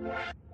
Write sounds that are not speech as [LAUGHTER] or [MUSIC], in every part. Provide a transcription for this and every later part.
you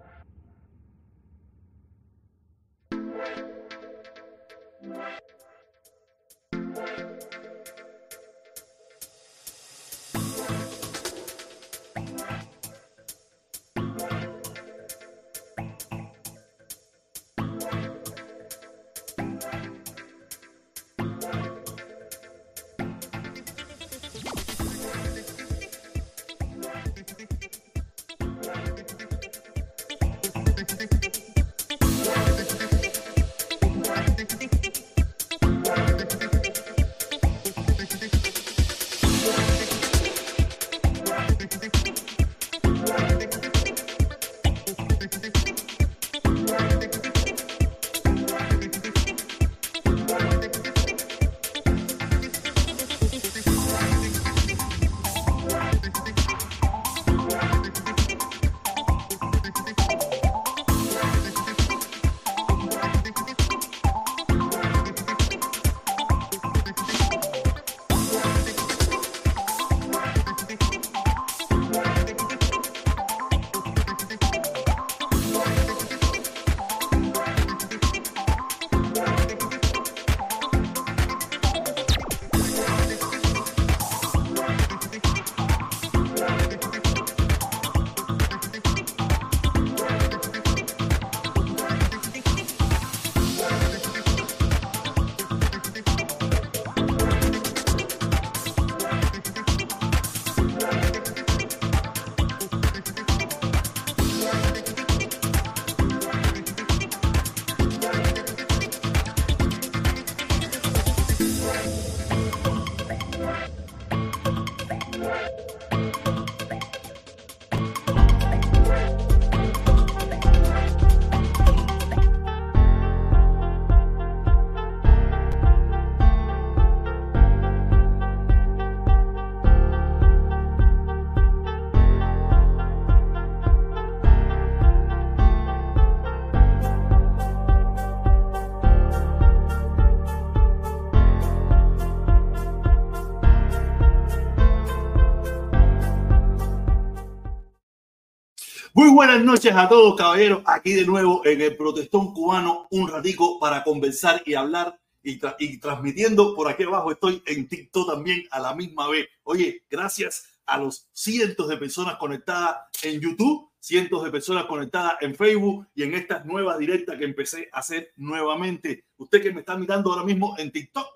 Buenas noches a todos, caballeros. Aquí de nuevo en el Protestón Cubano, un ratico para conversar y hablar y, transmitiendo por aquí abajo. Estoy en TikTok también a la misma vez. Oye, gracias a los cientos de personas conectadas en YouTube, cientos de personas conectadas en Facebook y en estas nuevas directas que empecé a hacer nuevamente. Usted que me está mirando ahora mismo en TikTok,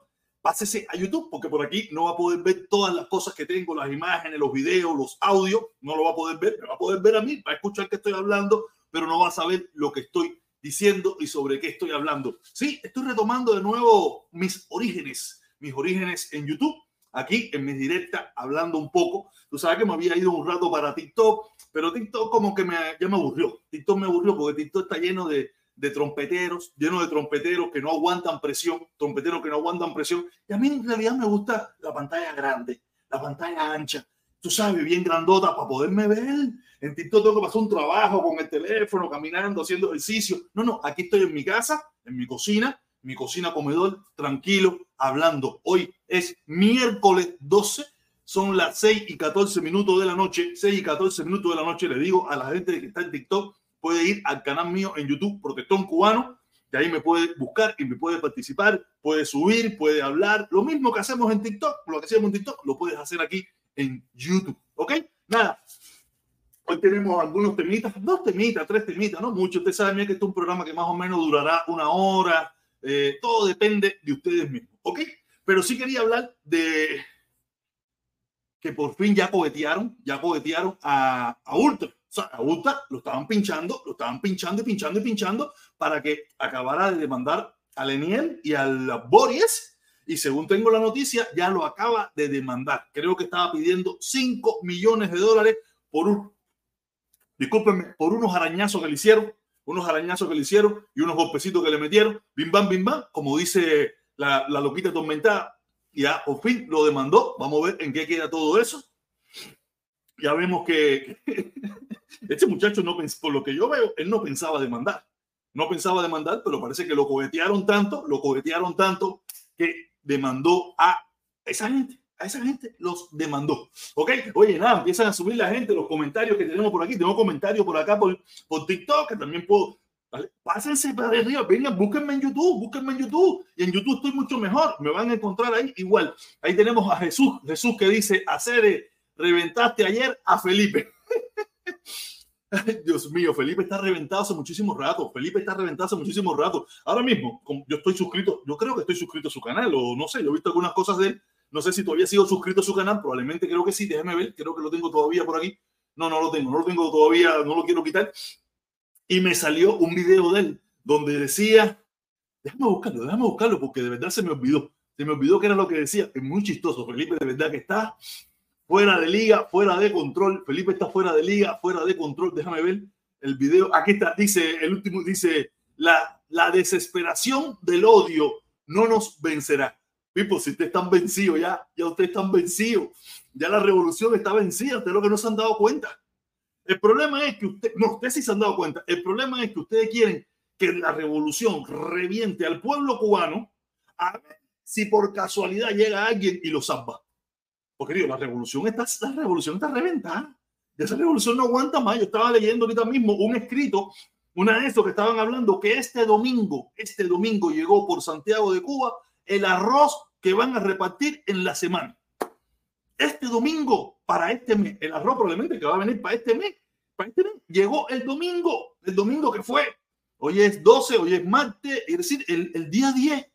pásese a YouTube, porque por aquí no va a poder ver todas las cosas que tengo, las imágenes, los videos, los audios, no lo va a poder ver, me va a poder ver a mí, va a escuchar que estoy hablando, pero no va a saber lo que estoy diciendo y sobre qué estoy hablando. Sí, estoy retomando de nuevo mis orígenes, mis orígenes en YouTube, aquí en mis directas, hablando un poco. Tú sabes que me había ido un rato para TikTok, pero TikTok como que me, ya me aburrió. TikTok me aburrió porque TikTok está lleno de, de trompeteros, lleno de trompeteros que no aguantan presión, trompeteros que no aguantan presión. Y a mí en realidad me gusta la pantalla grande, la pantalla ancha, tú sabes, bien grandota para poderme ver. En TikTok tengo que pasar un trabajo con el teléfono, caminando, haciendo ejercicio. No, no, aquí estoy en mi casa, en mi cocina, mi cocina comedor, tranquilo, hablando. Hoy es miércoles 12, son las 6 y 14 minutos de la noche, 6 y 14 minutos de la noche. Le digo a la gente que está en TikTok, puede ir al canal mío en YouTube, Protestón Cubano, y ahí me puede buscar y me puede participar, puede subir, puede hablar. Lo mismo que hacemos en TikTok, lo que hacemos en TikTok, lo puedes hacer aquí en YouTube. ¿Ok? Nada. Hoy tenemos algunos temitas, dos temitas, tres temitas, no mucho. Usted sabe bien que este es un programa que más o menos durará una hora. Eh, todo depende de ustedes mismos. ¿Ok? Pero sí quería hablar de que por fin ya cohetearon, ya cohetearon a, a Ultra. A Ultra lo estaban pinchando, lo estaban pinchando y pinchando y pinchando para que acabara de demandar a Leniel y al Boris. Y según tengo la noticia, ya lo acaba de demandar. Creo que estaba pidiendo 5 millones de dólares por un, discúlpenme, por unos arañazos que le hicieron, unos arañazos que le hicieron y unos golpecitos que le metieron. Bim bam, bim bam, como dice la, la loquita tormentada. Ya por fin lo demandó. Vamos a ver en qué queda todo eso. Ya vemos que [LAUGHS] Este muchacho no por lo que yo veo, él no pensaba demandar. No pensaba demandar, pero parece que lo cohetearon tanto, lo cohetearon tanto que demandó a esa gente, A esa gente los demandó. ¿Ok? Oye, nada, empiezan a subir la gente los comentarios que tenemos por aquí. Tengo comentarios por acá por, por TikTok, que también puedo. ¿vale? Pásense para arriba, vengan, búsquenme en YouTube, búsquenme en YouTube. Y en YouTube estoy mucho mejor. Me van a encontrar ahí igual. Ahí tenemos a Jesús. Jesús que dice, hacer reventaste ayer a Felipe. [LAUGHS] Dios mío, Felipe está reventado hace muchísimo rato. Felipe está reventado hace muchísimo rato. Ahora mismo, yo estoy suscrito, yo creo que estoy suscrito a su canal, o no sé, yo he visto algunas cosas de él. No sé si todavía sigo suscrito a su canal, probablemente creo que sí, déjeme ver, creo que lo tengo todavía por aquí. No, no lo tengo, no lo tengo todavía, no lo quiero quitar. Y me salió un video de él donde decía, déjame buscarlo, déjame buscarlo, porque de verdad se me olvidó. Se me olvidó que era lo que decía. Es muy chistoso, Felipe, de verdad que está fuera de liga, fuera de control. Felipe está fuera de liga, fuera de control. Déjame ver el video. Aquí está, dice el último, dice, la, la desesperación del odio no nos vencerá. Pipo, si ustedes están vencidos ya, ya ustedes están vencidos. Ya la revolución está vencida, ustedes lo que no se han dado cuenta. El problema es que usted, no, ustedes sí se han dado cuenta. El problema es que ustedes quieren que la revolución reviente al pueblo cubano a ver si por casualidad llega alguien y lo salva. Porque digo, la revolución está, la revolución está reventada. Esa revolución no aguanta más. Yo estaba leyendo ahorita mismo un escrito, una de estos que estaban hablando que este domingo, este domingo llegó por Santiago de Cuba el arroz que van a repartir en la semana. Este domingo, para este mes, el arroz probablemente que va a venir para este mes, para este mes, llegó el domingo, el domingo que fue. Hoy es 12, hoy es martes, es decir, el, el día 10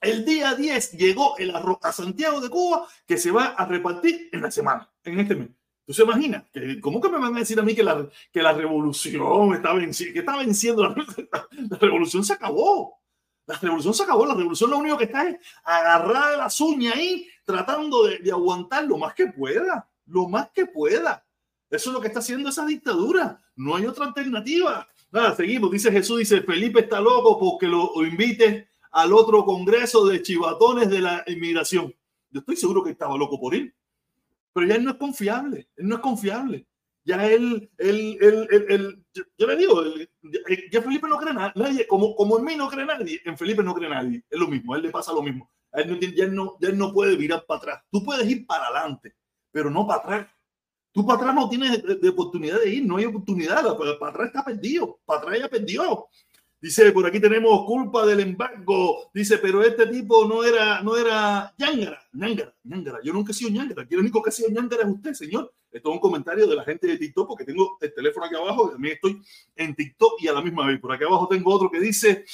el día 10 llegó el arroz a Santiago de Cuba que se va a repartir en la semana, en este mes. ¿Tú se imaginas? ¿Cómo que me van a decir a mí que la, que la revolución está venciendo? Que está venciendo la, [LAUGHS] la, revolución se acabó. La revolución se acabó. La revolución lo único que está es agarrar de las uñas ahí, tratando de, de aguantar lo más que pueda. Lo más que pueda. Eso es lo que está haciendo esa dictadura. No hay otra alternativa. Nada, seguimos. Dice Jesús, dice Felipe está loco porque lo invite al otro congreso de chivatones de la inmigración. Yo estoy seguro que estaba loco por ir, pero ya él no es confiable, él no es confiable. Ya él, él, él, él, yo, le digo, ya Felipe no cree nadie, como, como en mí no cree nadie, en Felipe no cree nadie, es lo mismo, a él le pasa lo mismo. A él no, ya, él no, ya él no puede virar para atrás. Tú puedes ir para adelante, pero no para atrás. Tú para atrás no tienes de, de oportunidad de ir, no hay oportunidad, para atrás está perdido, para atrás ya perdió. Dice, por aquí tenemos culpa del embargo. Dice, pero este tipo no era, no era Ñangara, Ñangara, Ñangara. Yo nunca he sido Ñangara. Aquí el único que ha sido Ñangara es usted, señor. Esto es un comentario de la gente de TikTok, porque tengo el teléfono aquí abajo. También estoy en TikTok y a la misma vez. Por aquí abajo tengo otro que dice,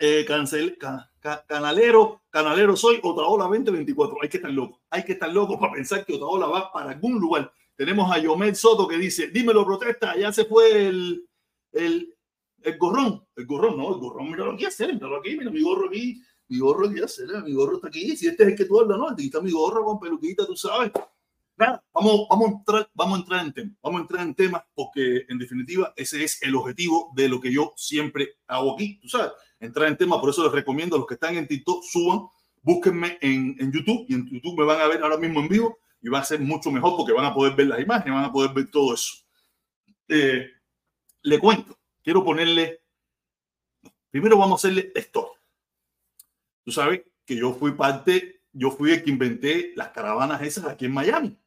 eh, cancel, ca, ca, canalero, canalero soy, Otaola 2024. Hay que estar loco. Hay que estar loco para pensar que Otaola va para algún lugar. Tenemos a Yomel Soto que dice, dímelo, protesta, ya se fue el el gorrón, el gorrón, no, el gorrón, mira lo que hacer, mira aquí, mira mi gorro aquí, mi gorro aquí hacer, mi gorro está aquí, si este es el que tú hablas, no, aquí está mi gorro con peluquita, tú sabes. Vamos, vamos, a entrar, vamos a entrar en tema, vamos a entrar en temas porque en definitiva ese es el objetivo de lo que yo siempre hago aquí, tú sabes, entrar en tema, por eso les recomiendo a los que están en TikTok, suban, búsquenme en, en YouTube y en YouTube me van a ver ahora mismo en vivo y va a ser mucho mejor porque van a poder ver las imágenes, van a poder ver todo eso. Eh, le cuento, quiero ponerle, primero vamos a hacerle esto. Tú sabes que yo fui parte, yo fui el que inventé las caravanas esas aquí en Miami.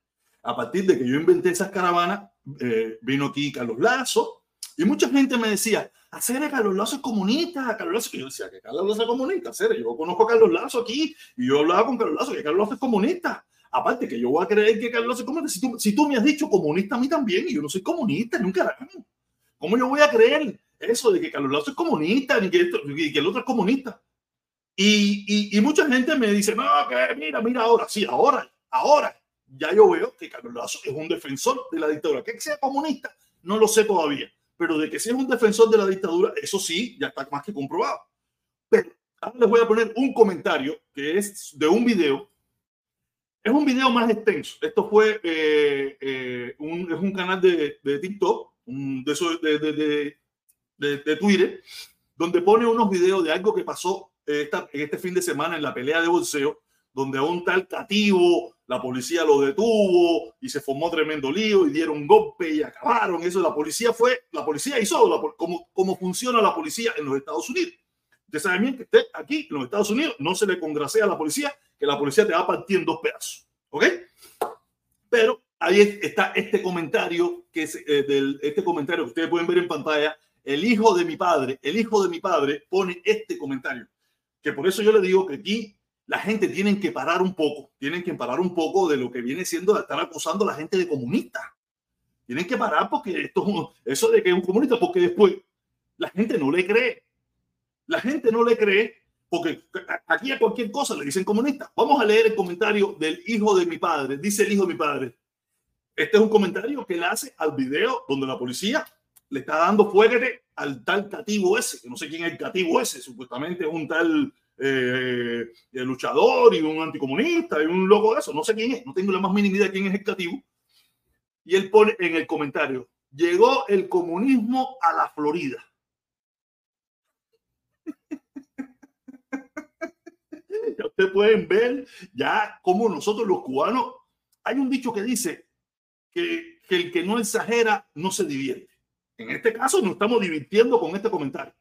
A partir de que yo inventé esas caravanas, eh, vino aquí Carlos Lazo y mucha gente me decía, hacer Carlos Lazo es comunista, Carlos Lazo, y yo decía que Carlos Lazo es comunista, hacer, yo conozco a Carlos Lazo aquí y yo hablaba con Carlos Lazo que Carlos Lazo es comunista. Aparte que yo voy a creer que Carlos Lazo es comunista. Si tú, si tú me has dicho comunista a mí también, y yo no soy comunista, nunca. ¿Cómo yo voy a creer eso de que Carlos Lazo es comunista ni que, esto, que el otro es comunista? Y, y, y, mucha gente me dice, no, que mira, mira ahora, sí, ahora, ahora, ya yo veo que Carlos Lazo es un defensor de la dictadura. Que sea comunista, no lo sé todavía, pero de que sea un defensor de la dictadura, eso sí, ya está más que comprobado. Pero ahora les voy a poner un comentario que es de un video. Es un video más extenso. Esto fue eh, eh, un, es un canal de, de TikTok de, eso, de, de, de, Twitter, donde pone unos videos de algo que pasó esta, en este fin de semana en la pelea de bolseo, donde a un tal cativo la policía lo detuvo y se formó tremendo lío y dieron golpe y acabaron. Eso la policía fue, la policía hizo la, como, como funciona la policía en los Estados Unidos. Usted sabe bien que usted aquí en los Estados Unidos no se le congracea a la policía, que la policía te va en dos pedazos. ¿Ok? Pero ahí está este comentario, que es eh, del, este comentario que ustedes pueden ver en pantalla. El hijo de mi padre, el hijo de mi padre pone este comentario. Que por eso yo le digo que aquí la gente tiene que parar un poco, tienen que parar un poco de lo que viene siendo estar acusando a la gente de comunista. Tienen que parar porque esto, eso de que es un comunista, porque después la gente no le cree. La gente no le cree porque aquí a cualquier cosa le dicen comunista. Vamos a leer el comentario del hijo de mi padre. Dice el hijo de mi padre. Este es un comentario que él hace al video donde la policía le está dando fuerte al tal cativo ese, no sé quién es el cativo ese, supuestamente un tal eh, luchador y un anticomunista y un loco de eso, no sé quién es, no tengo la más mínima idea de quién es el cativo. Y él pone en el comentario, llegó el comunismo a la Florida. [LAUGHS] ya ustedes pueden ver ya como nosotros los cubanos, hay un dicho que dice que, que el que no exagera no se divierte. En este caso nos estamos divirtiendo con este comentario.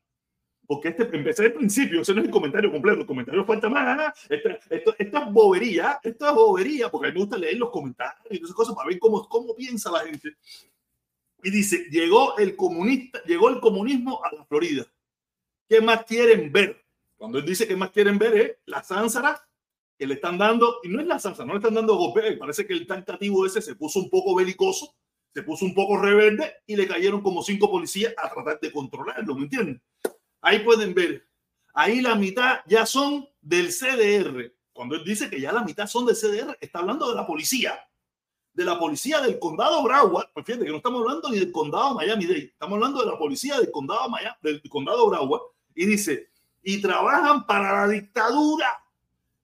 Porque este, empecé al principio, ese no es el comentario completo, el comentario falta más. Esto, esto, esto, es bobería, esto es bobería, porque a mí me gusta leer los comentarios y esas cosas para ver cómo, cómo piensa la gente. Y dice, llegó el comunista, llegó el comunismo a la Florida. ¿Qué más quieren ver? Cuando él dice que más quieren ver es la zánsara que le están dando, y no es la zánsara, no le están dando golpe, parece que el tentativo ese se puso un poco belicoso, se puso un poco rebelde y le cayeron como cinco policías a tratar de controlarlo, ¿me entienden? Ahí pueden ver, ahí la mitad ya son del CDR. Cuando él dice que ya la mitad son del CDR, está hablando de la policía, de la policía del condado Broward. Pues fíjate que no estamos hablando ni del condado Miami-Dade, estamos hablando de la policía del condado Miami, del condado Broward. Y dice, y trabajan para la dictadura.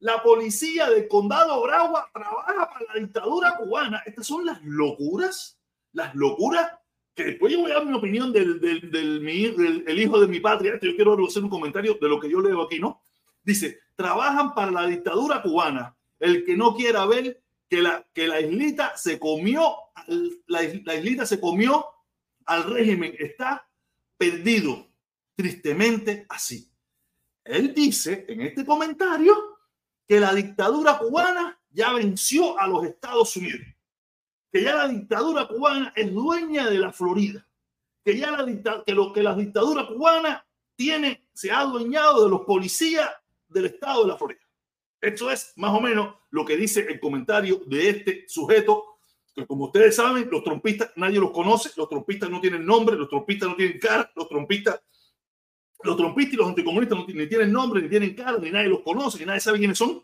La policía del condado Bragua trabaja para la dictadura cubana. Estas son las locuras, las locuras que después yo voy a dar mi opinión del, del, del, el hijo de mi patria. Yo quiero hacer un comentario de lo que yo leo aquí, ¿no? Dice, trabajan para la dictadura cubana. El que no quiera ver que la, que la islita se comió, la, la islita se comió al régimen, está perdido. Tristemente así. Él dice en este comentario que la dictadura cubana ya venció a los Estados Unidos, que ya la dictadura cubana es dueña de la Florida, que ya la, que lo que la dictadura cubana tiene, se ha adueñado de los policías del estado de la Florida. Esto es más o menos lo que dice el comentario de este sujeto, que como ustedes saben, los trompistas nadie los conoce, los trompistas no tienen nombre, los trompistas no tienen cara, los trompistas los trompistas y los anticomunistas no ni tienen nombre, ni tienen cara, ni nadie los conoce, ni nadie sabe quiénes son,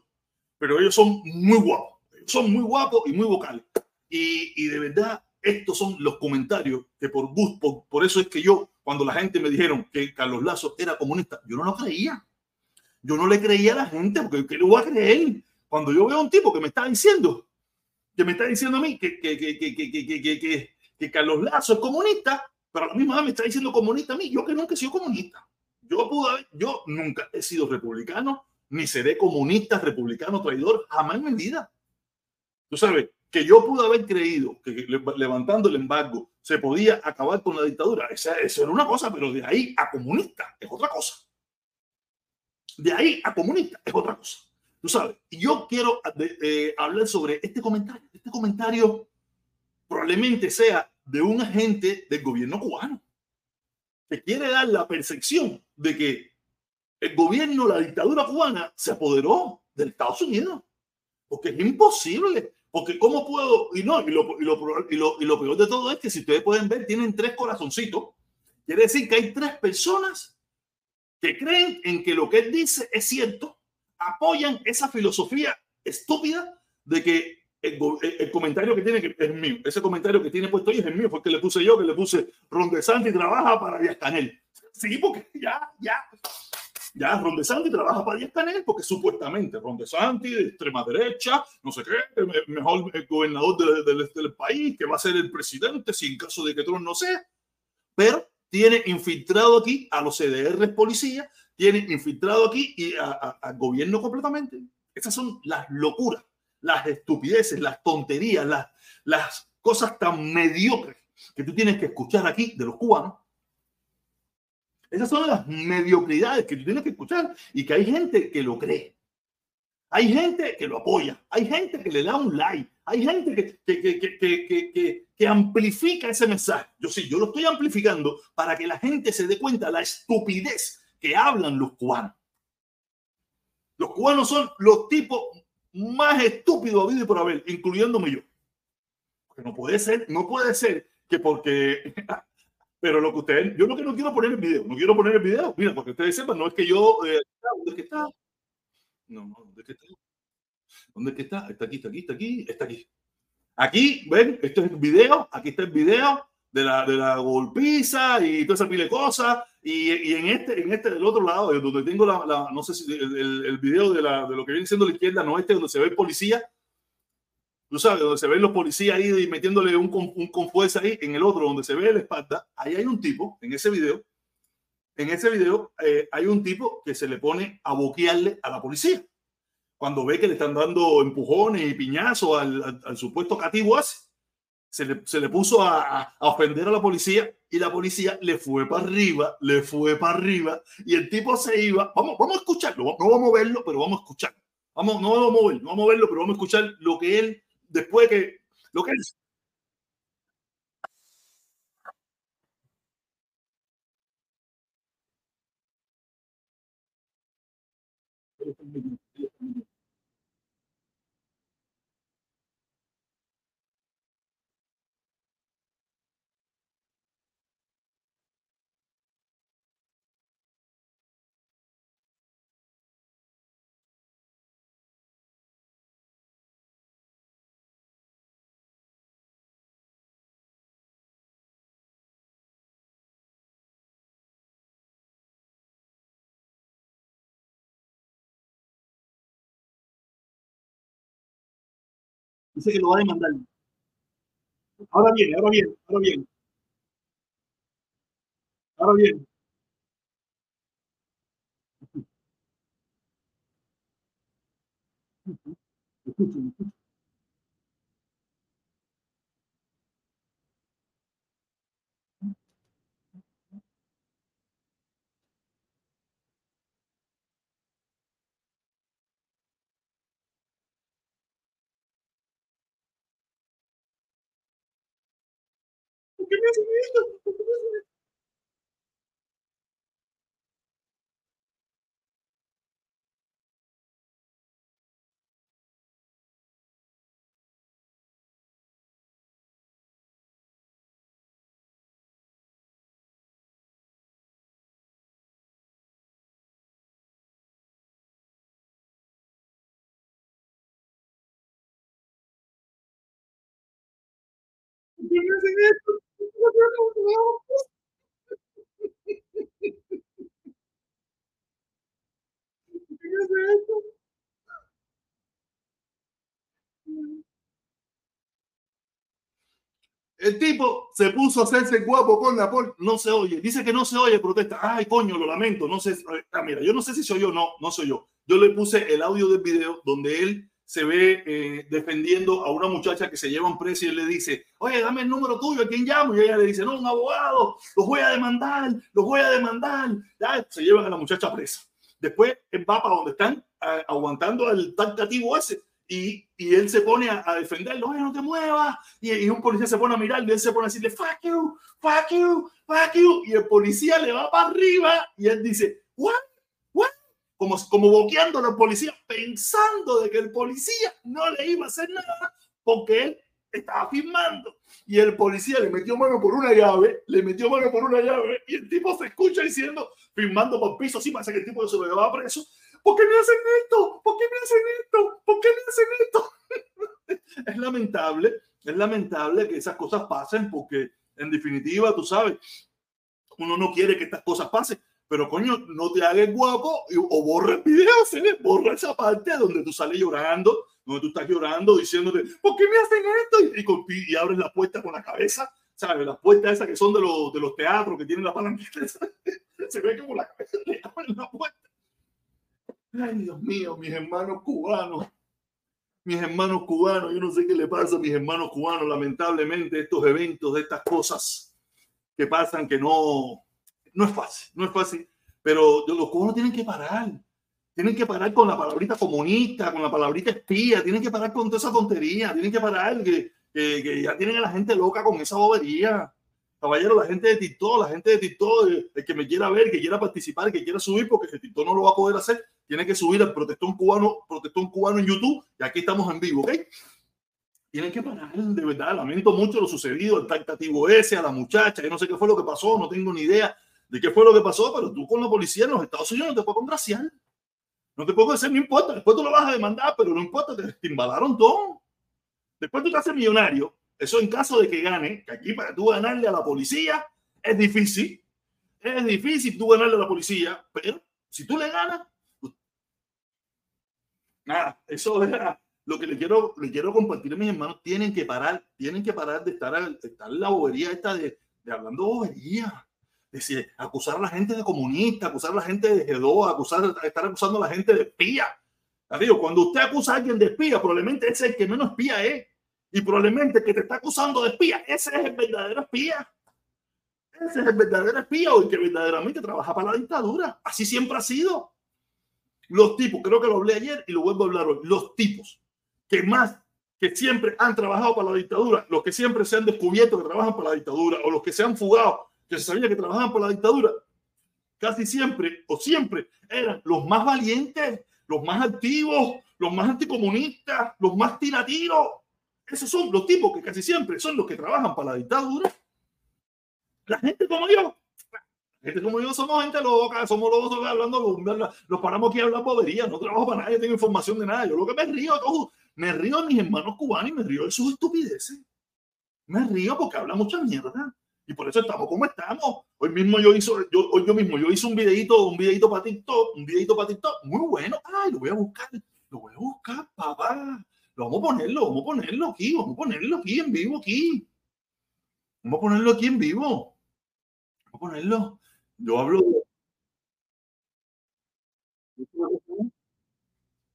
pero ellos son muy guapos, son muy guapos y muy vocales. Y, y de verdad, estos son los comentarios que por gusto, por, eso es que yo, cuando la gente me dijeron que Carlos Lazo era comunista, yo no lo creía. Yo no le creía a la gente, porque ¿qué le voy a creer? Cuando yo veo a un tipo que me está diciendo, que me está diciendo a mí que, que, que, que, que Carlos Lazo es comunista, pero a la misma vez me está diciendo comunista a mí, yo que nunca he sido comunista. Yo, pude, yo nunca he sido republicano, ni seré comunista, republicano, traidor, jamás en mi vida. Tú sabes, que yo pude haber creído que levantando el embargo se podía acabar con la dictadura. Esa, eso era una cosa, pero de ahí a comunista es otra cosa. De ahí a comunista es otra cosa. Tú sabes, y yo quiero eh, hablar sobre este comentario. Este comentario probablemente sea de un agente del gobierno cubano que quiere dar la percepción de que el gobierno, la dictadura cubana, se apoderó de Estados Unidos. Porque es imposible. Porque ¿cómo puedo? Y no, y lo, y lo, y lo, y lo peor de todo es que si ustedes pueden ver, tienen tres corazoncitos. Quiere decir que hay tres personas que creen en que lo que él dice es cierto, apoyan esa filosofía estúpida de que el, comentario que tiene que es mío. Ese comentario que tiene puesto ahí es el mío, porque le puse yo, que le puse Rondesanti trabaja para Díaz Canel. Sí, porque ya, ya, ya Rondesanti trabaja para Díaz Canel, porque supuestamente Rondesanti de extrema derecha, no sé qué, mejor gobernador del, del, país, que va a ser el presidente, si en caso de que Trump no sea, pero tiene infiltrado aquí a los CDR policías, tiene infiltrado aquí y al gobierno completamente. Esas son las locuras las estupideces, las tonterías, las, las cosas tan mediocres que tú tienes que escuchar aquí de los cubanos. Esas son las mediocridades que tú tienes que escuchar y que hay gente que lo cree. Hay gente que lo apoya, hay gente que le da un like, hay gente que, amplifica ese mensaje. Yo sí, yo lo estoy amplificando para que la gente se dé cuenta de la estupidez que hablan los cubanos. Los cubanos son los tipos más estúpidos habido y por haber, incluyéndome yo. No puede ser, no puede ser que porque pero lo que ustedes, yo lo que no quiero poner el video, no quiero poner el video, mira, porque ustedes sepan, no es que yo, eh, ¿dónde es que está? No, no, ¿dónde es que está? ¿Dónde es que está? Está aquí, está aquí, está aquí, está aquí. Aquí, ven, esto es el video, aquí está el video de la, de la golpiza y toda esa pile de cosas. Y, y, en este, en este del otro lado, donde tengo la, la no sé si el, el, el video de, la, de, lo que viene siendo la izquierda, no este, donde se ve el policía, tú sabes, donde se ven los policías ahí metiéndole un, un con fuerza ahí, en el otro, donde se ve la espalda, ahí hay un tipo, en ese video, en ese video eh, hay un tipo que se le pone a boquearle a la policía. Cuando ve que le están dando empujones y piñazos al, al, al supuesto cativo ese se le, se le puso a, a, ofender a la policía y la policía le fue para arriba, le fue para arriba y el tipo se iba. Vamos, vamos a escucharlo, no vamos a verlo, pero vamos a escucharlo. Vamos, no vamos a verlo, no vamos a verlo, pero vamos a escuchar lo que él, después que, lo que él Dice que lo va a demandar. Ahora viene, ahora viene, ahora viene. Ahora viene. ¿Por qué me hacen esto? El tipo se puso a hacerse guapo con la pol, no se oye, dice que no se oye, protesta. Ay, coño, lo lamento, no sé. Ah, mira, yo no sé si soy yo no, no soy yo. Yo le puse el audio del video donde él se ve eh, defendiendo a una muchacha que se lleva un precio y él le dice, oye, dame el número tuyo, ¿a quién llamo? Y ella le dice, no, un abogado, los voy a demandar, los voy a demandar. Ya, se llevan a la muchacha presa. Después va para donde están aguantando al tentativo ese y, y, él se pone a, defenderlo, oye, no te muevas. Y, y, un policía se pone a mirar y él se pone a decirle, fuck you, fuck you, fuck you. Y el policía le va para arriba y él dice, what, como, como boqueando a la policía, pensando de que el policía no le iba a hacer nada porque él estaba filmando. Y el policía le metió mano por una llave, le metió mano por una llave y el tipo se escucha diciendo, filmando por piso, así parece que el tipo se lo llevaba preso. ¿Por qué me hacen esto? ¿Por qué me hacen esto? ¿Por qué me hacen esto? [LAUGHS] es lamentable, es lamentable que esas cosas pasen porque en definitiva, tú sabes, uno no quiere que estas cosas pasen, pero coño, no te hagas guapo o borra el video, ¿sí? borra esa parte donde tú sales llorando, donde tú estás llorando, diciéndote, ¿por qué me hacen esto? Y, y, y abres la puerta con la cabeza, ¿sabes? Las puertas esas que son de los, de los teatros que tienen la palanquita, [LAUGHS] se ve como la cabeza le abren la puerta. Ay, Dios mío, mis hermanos cubanos, mis hermanos cubanos, yo no sé qué le pasa a mis hermanos cubanos, lamentablemente, estos eventos, de estas cosas que pasan que no, no es fácil, no es fácil, pero los cubanos tienen que parar. Tienen que parar con la palabrita comunista, con la palabrita espía, tienen que parar con toda esa tontería, tienen que parar que, que, ya tienen a la gente loca con esa bobería. Caballero, la gente de TikTok, la gente de TikTok, el, que me quiera ver, que quiera participar, que quiera subir, porque el TikTok no lo va a poder hacer, tiene que subir al protestón cubano, protestón cubano en YouTube, y aquí estamos en vivo, ¿ok? Tienen que parar, de verdad, lamento mucho lo sucedido, el tactativo ese, a la muchacha, yo no sé qué fue lo que pasó, no tengo ni idea de qué fue lo que pasó, pero tú con la policía en los Estados Unidos no te puedes congraciar. No te puedo decir, no importa, después tú lo vas a demandar, pero no importa, te, te todo. Después tú te haces millonario. Eso en caso de que gane, que aquí para tú ganarle a la policía es difícil. Es difícil tú ganarle a la policía, pero si tú le ganas, pues, nada, eso es lo que le quiero, le quiero compartir a mis hermanos. Tienen que parar, tienen que parar de estar, estar en la bobería esta de, de hablando bobería decir, acusar a la gente de comunista, acusar a la gente de G2, acusar, estar acusando a la gente de espía. Amigo, cuando usted acusa a alguien de espía, probablemente ese es el que menos espía es. Y probablemente el que te está acusando de espía, ese es el verdadero espía. Ese es el verdadero espía o el que verdaderamente trabaja para la dictadura. Así siempre ha sido. Los tipos, creo que lo hablé ayer y lo vuelvo a hablar hoy, los tipos que más, que siempre han trabajado para la dictadura, los que siempre se han descubierto que trabajan para la dictadura o los que se han fugado que se sabía que trabajaban por la dictadura, casi siempre o siempre eran los más valientes, los más activos, los más anticomunistas, los más tiratiros. Esos son los tipos que casi siempre son los que trabajan para la dictadura. La gente como yo, la gente como yo somos gente loca, somos locos hablando, los paramos aquí a hablar boberías, no trabajo para nadie, tengo información de nada. Yo lo que me río, me río de mis hermanos cubanos y me río de sus estupideces. Me río porque habla mucha mierda. Y por eso estamos como estamos. Hoy mismo yo hizo, yo, hoy yo mismo yo hice un videito, un videito para TikTok, un videito para TikTok, muy bueno. Ay, lo voy a buscar, lo voy a buscar, papá. Lo vamos a ponerlo, vamos a ponerlo aquí, vamos a ponerlo aquí en vivo, aquí. Vamos a ponerlo aquí en vivo. Vamos a ponerlo. Yo hablo.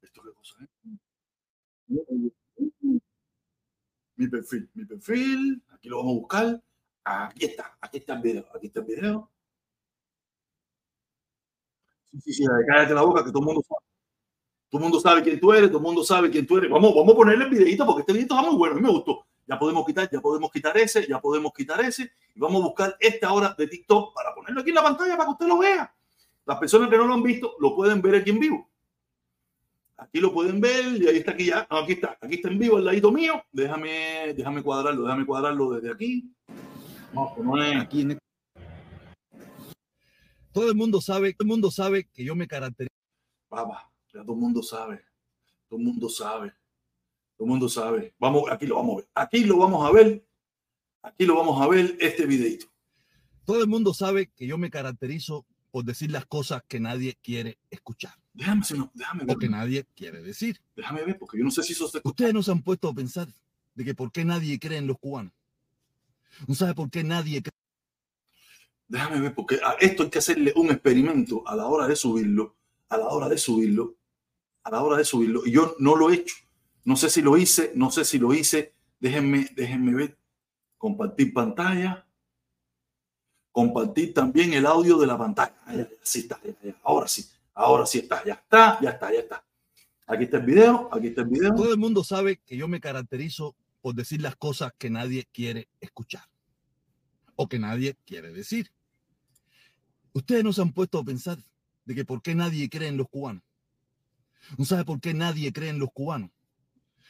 ¿Esto qué cosa es? Mi perfil, mi perfil. Aquí lo vamos a buscar. Aquí está, aquí está el video, aquí está el video. Sí, sí, sí, cállate la boca que todo el mundo sabe. Todo el mundo sabe quién tú eres, todo el mundo sabe quién tú eres. Vamos, vamos a ponerle el videito porque este videito está muy bueno, a me gustó. Ya podemos quitar, ya podemos quitar ese, ya podemos quitar ese. Y vamos a buscar esta hora de TikTok para ponerlo aquí en la pantalla para que usted lo vea. Las personas que no lo han visto lo pueden ver aquí en vivo. Aquí lo pueden ver y ahí está aquí ya. aquí está, aquí está en vivo al ladito mío. Déjame, déjame cuadrarlo, déjame cuadrarlo desde aquí. No, pues no es. Aquí Todo el mundo sabe, todo el mundo sabe que yo me caracterizo. Papá, ya todo el mundo sabe. Todo el mundo sabe. Todo el mundo sabe. Vamos, aquí lo vamos a ver. Aquí lo vamos a ver. Aquí lo vamos a ver este videito. Todo el mundo sabe que yo me caracterizo por decir las cosas que nadie quiere escuchar. Déjame, déjame ver. O que nadie quiere decir. Déjame ver, porque yo no sé si eso se... Ustedes no se han puesto a pensar de que por qué nadie cree en los cubanos. No sabe por qué nadie. Déjame ver, porque a esto hay que hacerle un experimento a la hora de subirlo, a la hora de subirlo, a la hora de subirlo. Y yo no lo he hecho. No sé si lo hice, no sé si lo hice. Déjenme, déjenme ver. Compartir pantalla. Compartir también el audio de la pantalla. Sí está, ahora sí, ahora sí está, ya está, ya está, ya está. Aquí está el video, aquí está el video. Todo el mundo sabe que yo me caracterizo por decir las cosas que nadie quiere escuchar o que nadie quiere decir. Ustedes no se han puesto a pensar de que por qué nadie cree en los cubanos. ¿No sabe por qué nadie cree en los cubanos?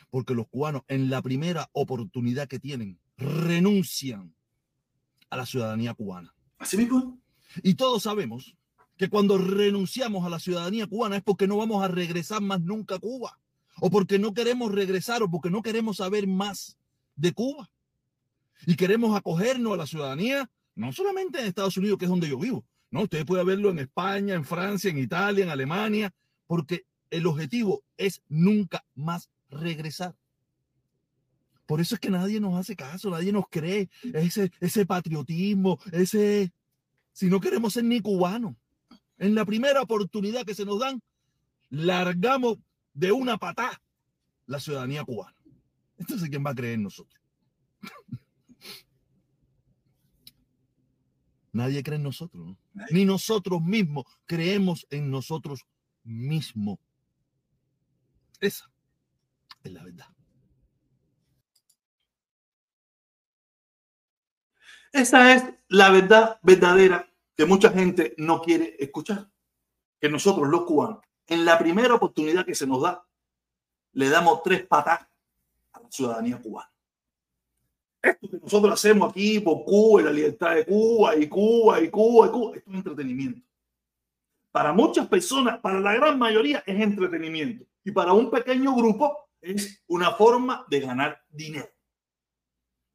Porque los cubanos en la primera oportunidad que tienen renuncian a la ciudadanía cubana. Así mismo. Y todos sabemos que cuando renunciamos a la ciudadanía cubana es porque no vamos a regresar más nunca a Cuba o porque no queremos regresar o porque no queremos saber más de Cuba. Y queremos acogernos a la ciudadanía, no solamente en Estados Unidos, que es donde yo vivo, no, usted puede verlo en España, en Francia, en Italia, en Alemania, porque el objetivo es nunca más regresar. Por eso es que nadie nos hace caso, nadie nos cree ese, ese patriotismo, ese... Si no queremos ser ni cubanos, en la primera oportunidad que se nos dan, largamos de una patada la ciudadanía cubana. Entonces, ¿quién va a creer en nosotros? [LAUGHS] Nadie cree en nosotros, ¿no? ni nosotros mismos creemos en nosotros mismos. Esa es la verdad. Esa es la verdad verdadera que mucha gente no quiere escuchar. Que nosotros los cubanos, en la primera oportunidad que se nos da, le damos tres patas a la ciudadanía cubana. Esto que nosotros hacemos aquí por Cuba y la libertad de Cuba y Cuba y Cuba y Cuba, esto es entretenimiento. Para muchas personas, para la gran mayoría, es entretenimiento. Y para un pequeño grupo es una forma de ganar dinero.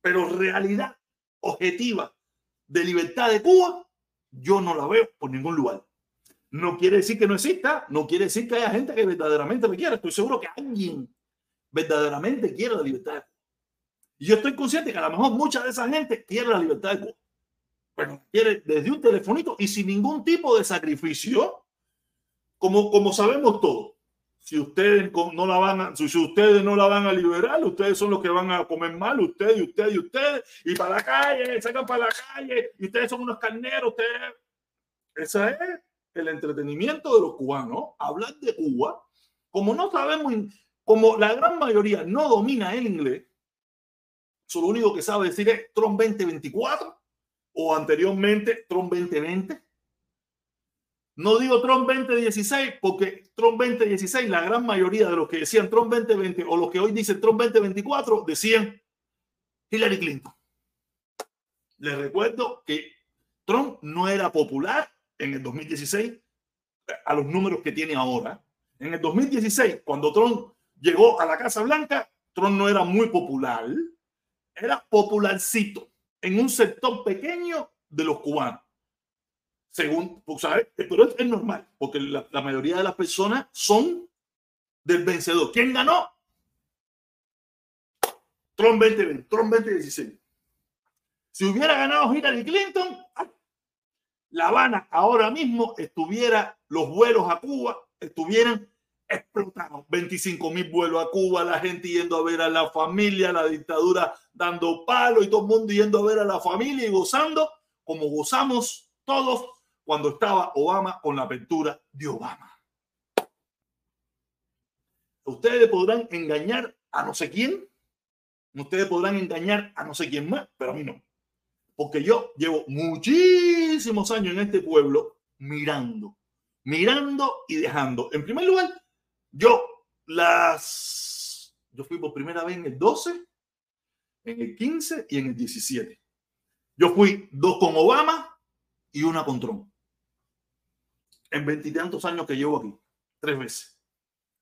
Pero realidad objetiva de libertad de Cuba, yo no la veo por ningún lugar. No quiere decir que no exista, no quiere decir que haya gente que verdaderamente me quiera. Estoy seguro que alguien verdaderamente quiere la libertad. Y yo estoy consciente que a lo mejor mucha de esa gente quiere la libertad de Cuba. Pero quiere desde un telefonito y sin ningún tipo de sacrificio, como, como sabemos todos si ustedes no la van a, si ustedes no la van a liberar, ustedes son los que van a comer mal, ustedes y ustedes y ustedes, y para la calle, sacan para la calle, y ustedes son unos carneros, ustedes. Ese es el entretenimiento de los cubanos, hablar de Cuba. Como no sabemos, como la gran mayoría no domina el inglés, solo lo único que sabe decir es Trump 2024 o anteriormente Trump 2020 no digo Trump 2016 porque Trump 2016, la gran mayoría de los que decían Trump 2020 o los que hoy dicen Trump 2024 decían Hillary Clinton. Les recuerdo que Trump no era popular en el 2016 a los números que tiene ahora. En el 2016, cuando Trump llegó a la Casa Blanca, Trump no era muy popular, era popularcito en un sector pequeño de los cubanos según, pues, ¿sabes? Pero es, normal, porque la, mayoría de las personas son del vencedor. ¿Quién ganó? Trump 2020, Trump 2016. Si hubiera ganado Hillary Clinton, La Habana ahora mismo estuviera, los vuelos a Cuba estuvieran explotados. 25 mil vuelos a Cuba, la gente yendo a ver a la familia, la dictadura dando palo y todo el mundo yendo a ver a la familia y gozando como gozamos todos cuando estaba Obama con la apertura de Obama. Ustedes podrán engañar a no sé quién, ustedes podrán engañar a no sé quién más, pero a mí no. Porque yo llevo muchísimos años en este pueblo mirando, mirando y dejando. En primer lugar, yo las... Yo fui por primera vez en el 12, en el 15 y en el 17. Yo fui dos con Obama y una con Trump en veintitantos años que llevo aquí, tres veces.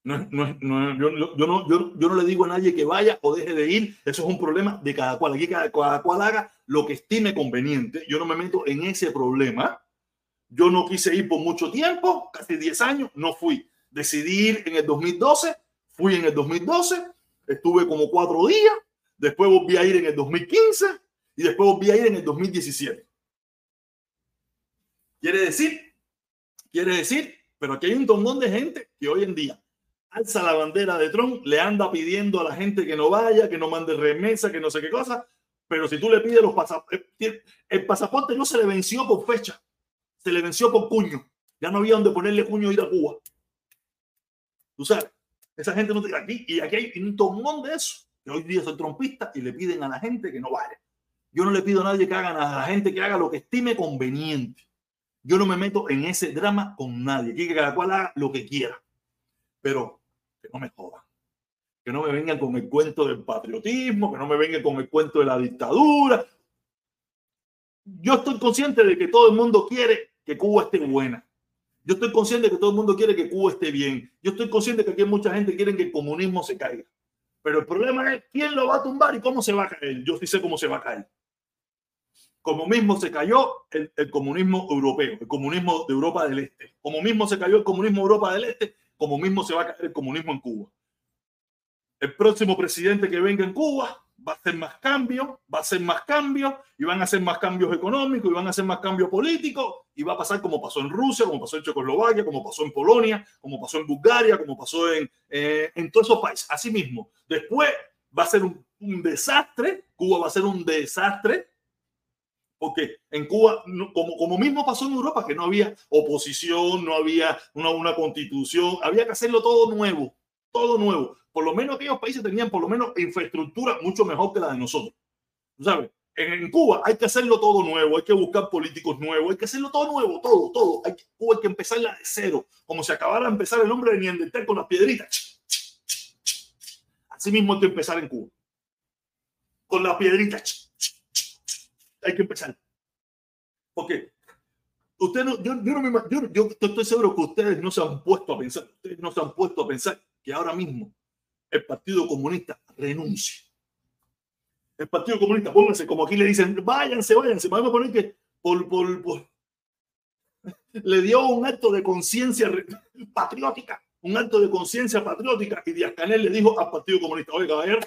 No, no, no, yo, yo, no, yo, yo, no le digo a nadie que vaya o deje de ir, eso es un problema de cada cual. Aquí cada, cada cual haga lo que estime conveniente. Yo no me meto en ese problema. Yo no quise ir por mucho tiempo, casi 10 años, no fui. Decidí ir en el 2012, fui en el 2012, estuve como cuatro días, después volví a ir en el 2015 y después volví a ir en el 2017. Quiere decir Quiere decir, pero aquí hay un montón de gente que hoy en día alza la bandera de Trump, le anda pidiendo a la gente que no vaya, que no mande remesa, que no sé qué cosa, pero si tú le pides los pasaportes, eh, el pasaporte no se le venció por fecha, se le venció por cuño. Ya no había donde ponerle cuño a ir a Cuba. Tú sabes, esa gente no te aquí y aquí hay un montón de eso que hoy día son trompistas y le piden a la gente que no vaya. Yo no le pido a nadie que haga nada, a la gente que haga lo que estime conveniente. Yo no me meto en ese drama con nadie. Aquí que cada cual haga lo que quiera. Pero que no me jodan. Que no me vengan con el cuento del patriotismo, que no me vengan con el cuento de la dictadura. Yo estoy consciente de que todo el mundo quiere que Cuba esté buena. Yo estoy consciente de que todo el mundo quiere que Cuba esté bien. Yo estoy consciente de que aquí hay mucha gente que quiere que el comunismo se caiga. Pero el problema es quién lo va a tumbar y cómo se va a caer. Yo sí sé cómo se va a caer como mismo se cayó el, comunismo europeo, el comunismo de Europa del Este. Como mismo se cayó el comunismo de Europa del Este, como mismo se va a caer el comunismo en Cuba. El próximo presidente que venga en Cuba va a hacer más cambios, va a hacer más cambios, y van a hacer más cambios económicos, y van a hacer más cambios políticos, y va a pasar como pasó en Rusia, como pasó en Checoslovaquia, como pasó en Polonia, como pasó en Bulgaria, como pasó en, eh, en todos esos países. Asimismo, después va a ser un desastre, Cuba va a ser un desastre, Porque en Cuba, como, como mismo pasó en Europa, que no había oposición, no había una, una constitución, había que hacerlo todo nuevo, todo nuevo. Por lo menos aquellos países tenían por lo menos infraestructura mucho mejor que la de nosotros. ¿Sabes? En, Cuba hay que hacerlo todo nuevo, hay que buscar políticos nuevos, hay que hacerlo todo nuevo, todo, todo. Hay que, Cuba hay que empezarla de cero, como si acabara de empezar el hombre de Neandertal con las piedritas. Así mismo hay que empezar en Cuba. Con las piedritas hay que empezar. Porque usted no, yo, yo, no me, yo, yo estoy seguro que ustedes no se han puesto a pensar, ustedes no se han puesto a pensar que ahora mismo el Partido Comunista renuncia. El Partido Comunista, pónganse como aquí le dicen, váyanse, váyanse, vamos a poner que por, por, le dio un acto de conciencia patriótica, un acto de conciencia patriótica y Díaz Canel le dijo al Partido Comunista, a ver,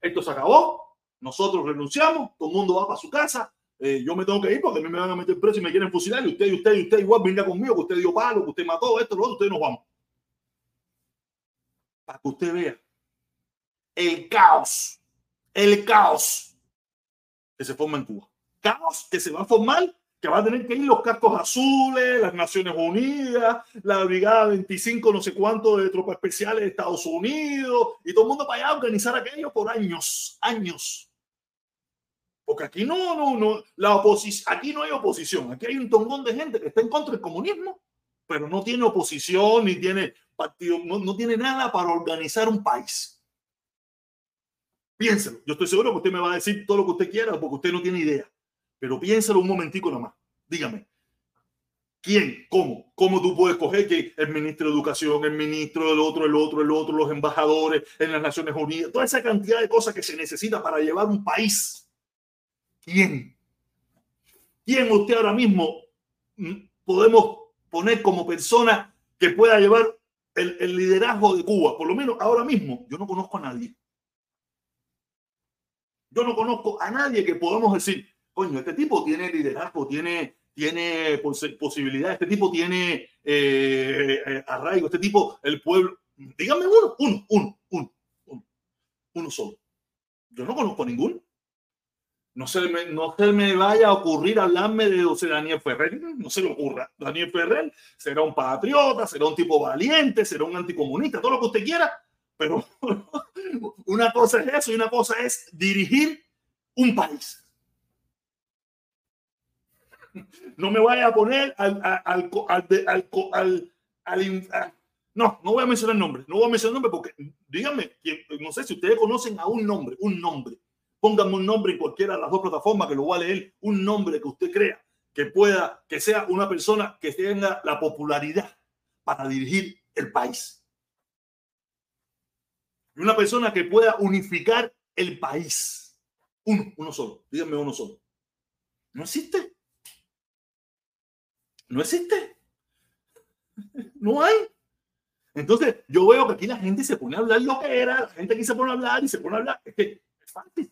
esto se acabó, nosotros renunciamos, todo el mundo va para su casa, eh, yo me tengo que ir porque a mí me van a meter preso y me quieren fusilar, y usted y usted y usted igual venga conmigo, que usted dio palo, que usted mató, esto, lo otro, ustedes nos vamos. Para que usted vea el caos, el caos que se forma en Cuba. Caos que se va a formar, que va a tener que ir los cascos azules, las Naciones Unidas, la Brigada 25, no sé cuánto de tropas especiales de Estados Unidos, y todo el mundo para allá a organizar aquello por años, años porque aquí no, no, no, la oposición, aquí no hay oposición, aquí hay un tongón de gente que está en contra del comunismo, pero no tiene oposición ni tiene partido, no, no tiene nada para organizar un país. Piénselo, yo estoy seguro que usted me va a decir todo lo que usted quiera porque usted no tiene idea, pero piénselo un momentico nomás, dígame. ¿Quién? ¿Cómo? ¿Cómo tú puedes coger que el ministro de Educación, el ministro del otro, el otro, el otro, los embajadores en las Naciones Unidas, toda esa cantidad de cosas que se necesita para llevar un país ¿Quién? ¿Quién usted ahora mismo mm, podemos poner como persona que pueda llevar el, liderazgo de Cuba? Por lo menos ahora mismo, yo no conozco a nadie. Yo no conozco a nadie que podamos decir, coño, este tipo tiene liderazgo, tiene, tiene posibilidad, este tipo tiene eh, eh, arraigo, este tipo, el pueblo. Dígame uno, uno, uno, uno, uno, uno solo. Yo no conozco a ninguno. No se, me, no se me vaya a ocurrir hablarme de José Daniel Ferrer, no se le ocurra. Daniel Ferrer será un patriota, será un tipo valiente, será un anticomunista, todo lo que usted quiera, pero [LAUGHS] una cosa es eso y una cosa es dirigir un país. No me vaya a poner al, al, al, al no, no voy a mencionar nombre, no voy a mencionar nombre porque, díganme, no sé si ustedes conocen a un nombre, un nombre Póngame un nombre en cualquiera de las dos plataformas que lo voy a leer, un nombre que usted crea que pueda, que sea una persona que tenga la popularidad para dirigir el país. Una persona que pueda unificar el país. Uno, uno solo. Díganme uno solo. No existe. No existe. No hay. Entonces, yo veo que aquí la gente se pone a hablar lo que era, la gente aquí se pone a hablar y se pone a hablar. Es que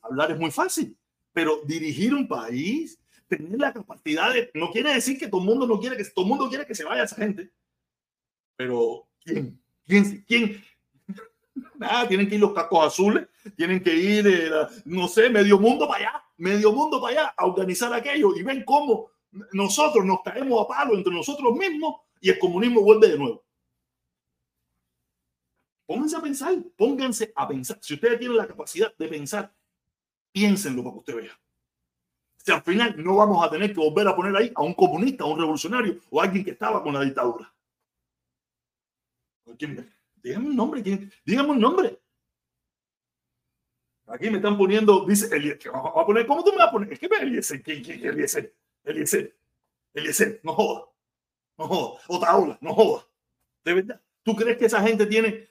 hablar es muy fácil, pero dirigir un país, tener la capacidad de, no quiere decir que todo el mundo no quiere que todo mundo quiere que se vaya esa gente, pero ¿quién? ¿Quién? ¿Quién? [LAUGHS] Nada, tienen que ir los cascos azules, tienen que ir, eh, no sé, medio mundo para allá, medio mundo para allá a organizar aquello y ven cómo nosotros nos caemos a palo entre nosotros mismos y el comunismo vuelve de nuevo. Pónganse a pensar, pónganse a pensar. Si ustedes tienen la capacidad de pensar, piénsenlo para que usted vea. Si al final no vamos a tener que volver a poner ahí a un comunista, a un revolucionario o a alguien que estaba con la dictadura. Dígame un nombre, dígame un nombre. Aquí me están poniendo, dice Eliezer, vamos a poner, ¿cómo tú me vas a poner? Es que Eliezer, ¿quién, quién, Eliezer? Eliezer, Eliezer, no joda, no joda, Otaola, no joda. De verdad, ¿tú crees que esa gente tiene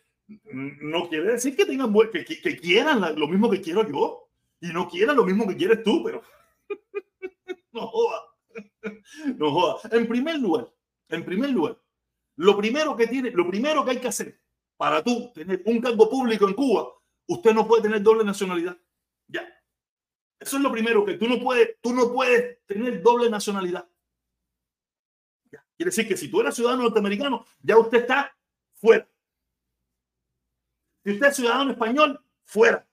no quiere decir que tengan que, que, quieran lo mismo que quiero yo y no quieran lo mismo que quieres tú, pero [LAUGHS] no joda. [LAUGHS] No joda. En primer lugar, en primer lugar, lo primero que tiene, lo primero que hay que hacer para tú tener un cargo público en Cuba, usted no puede tener doble nacionalidad. Ya. Eso es lo primero que tú no puedes, tú no puedes tener doble nacionalidad. Ya. Quiere decir que si tú eres ciudadano norteamericano, ya usted está fuera. Si usted es ciudadano español, fuera.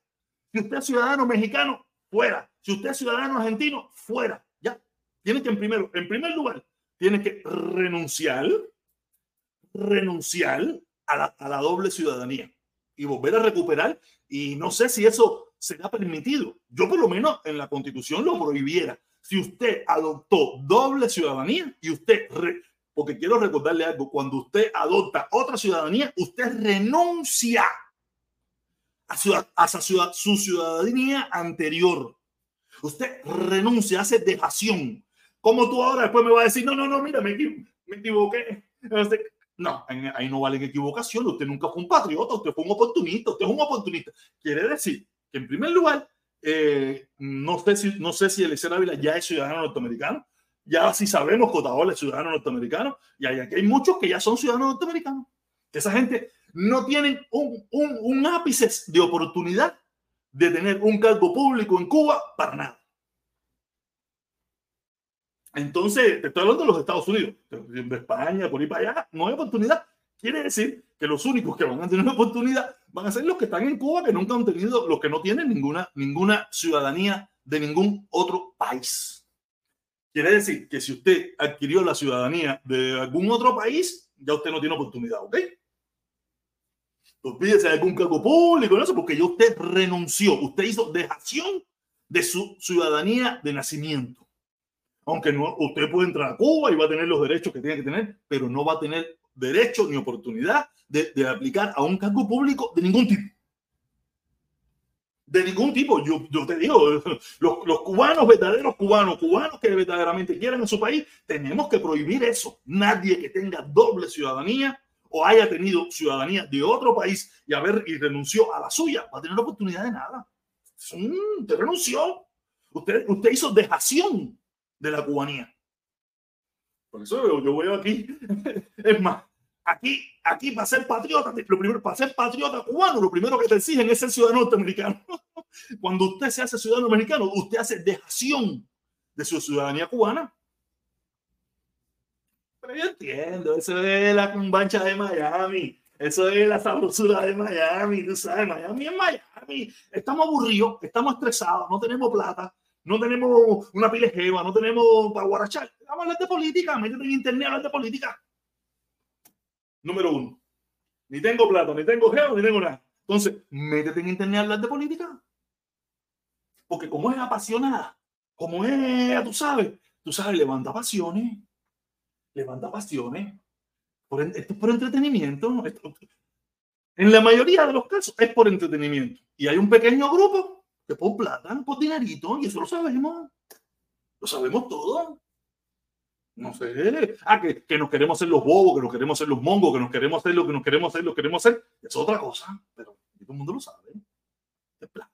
Si usted es ciudadano mexicano, fuera. Si usted es ciudadano argentino, fuera. Ya. Tiene que, en, primero, en primer lugar, tiene que renunciar, renunciar a la, a la doble ciudadanía y volver a recuperar. Y no sé si eso será permitido. Yo por lo menos en la constitución lo prohibiera. Si usted adoptó doble ciudadanía y usted, porque quiero recordarle algo, cuando usted adopta otra ciudadanía, usted renuncia a, su ciudadanía anterior. Usted renuncia, hace dejación. Como tú ahora después me vas a decir, no, no, no, mira, me, me equivoqué. No, ahí no valen equivocación. Usted nunca fue un patriota, usted fue un oportunista, usted es un oportunista. Quiere decir que en primer lugar, eh, no, sé si, no sé si Eliezer Ávila ya es ciudadano norteamericano, ya sí sabemos que Otaola es ciudadano norteamericano, y aquí hay muchos que ya son ciudadanos norteamericanos. Esa gente no tienen un, ápice de oportunidad de tener un cargo público en Cuba para nada. Entonces, te estoy hablando de los Estados Unidos, de España, por ahí para allá, no hay oportunidad. Quiere decir que los únicos que van a tener una [LAUGHS] oportunidad van a ser los que están en Cuba, que nunca han tenido, los que no tienen ninguna, ninguna ciudadanía de ningún otro país. Quiere decir que si usted adquirió la ciudadanía de algún otro país, ya usted no tiene oportunidad, ¿ok? Olvídese de algún cargo público, no sé, porque ya usted renunció, usted hizo dejación de su ciudadanía de nacimiento. Aunque no, usted puede entrar a Cuba y va a tener los derechos que tiene que tener, pero no va a tener derecho ni oportunidad de, de aplicar a un cargo público de ningún tipo. De ningún tipo. Yo, yo te digo, [LAUGHS] los, los, cubanos, verdaderos cubanos, cubanos que verdaderamente quieran en su país, tenemos que prohibir eso. Nadie que tenga doble ciudadanía o haya tenido ciudadanía de otro país y haber y renunció a la suya, va a tener oportunidad de nada. usted renunció. Usted, usted hizo dejación de la cubanía. Por eso yo veo aquí, [LAUGHS] es más, aquí, aquí para ser patriota, lo primero, para ser patriota cubano, lo primero que te exigen es ser ciudadano norteamericano. [LAUGHS] Cuando usted se hace ciudadano americano, usted hace dejación de su ciudadanía cubana. Yo entiendo, eso es la cumbancha de Miami, eso es la sabrosura de Miami, tú sabes, Miami es Miami. Estamos aburridos, estamos estresados, no tenemos plata, no tenemos una pila de no tenemos para guarachar. Vamos a hablar de política, métete en internet a hablar de política. Número uno. Ni tengo plata, ni tengo geo, ni tengo nada. Entonces, métete en internet a hablar de política. Porque como es apasionada, como es, tú sabes, tú sabes, levanta pasiones. Levanta pasiones. Esto es por entretenimiento. en la mayoría de los casos es por entretenimiento. Y hay un pequeño grupo por plata, por dinerito, y eso lo sabemos. Lo sabemos todo. No sé. Ah, que, que, nos queremos hacer los bobos, que nos queremos hacer los mongos, que nos queremos hacer lo que nos queremos hacer, lo que queremos hacer. Es otra cosa, pero todo el mundo lo sabe. Es plata.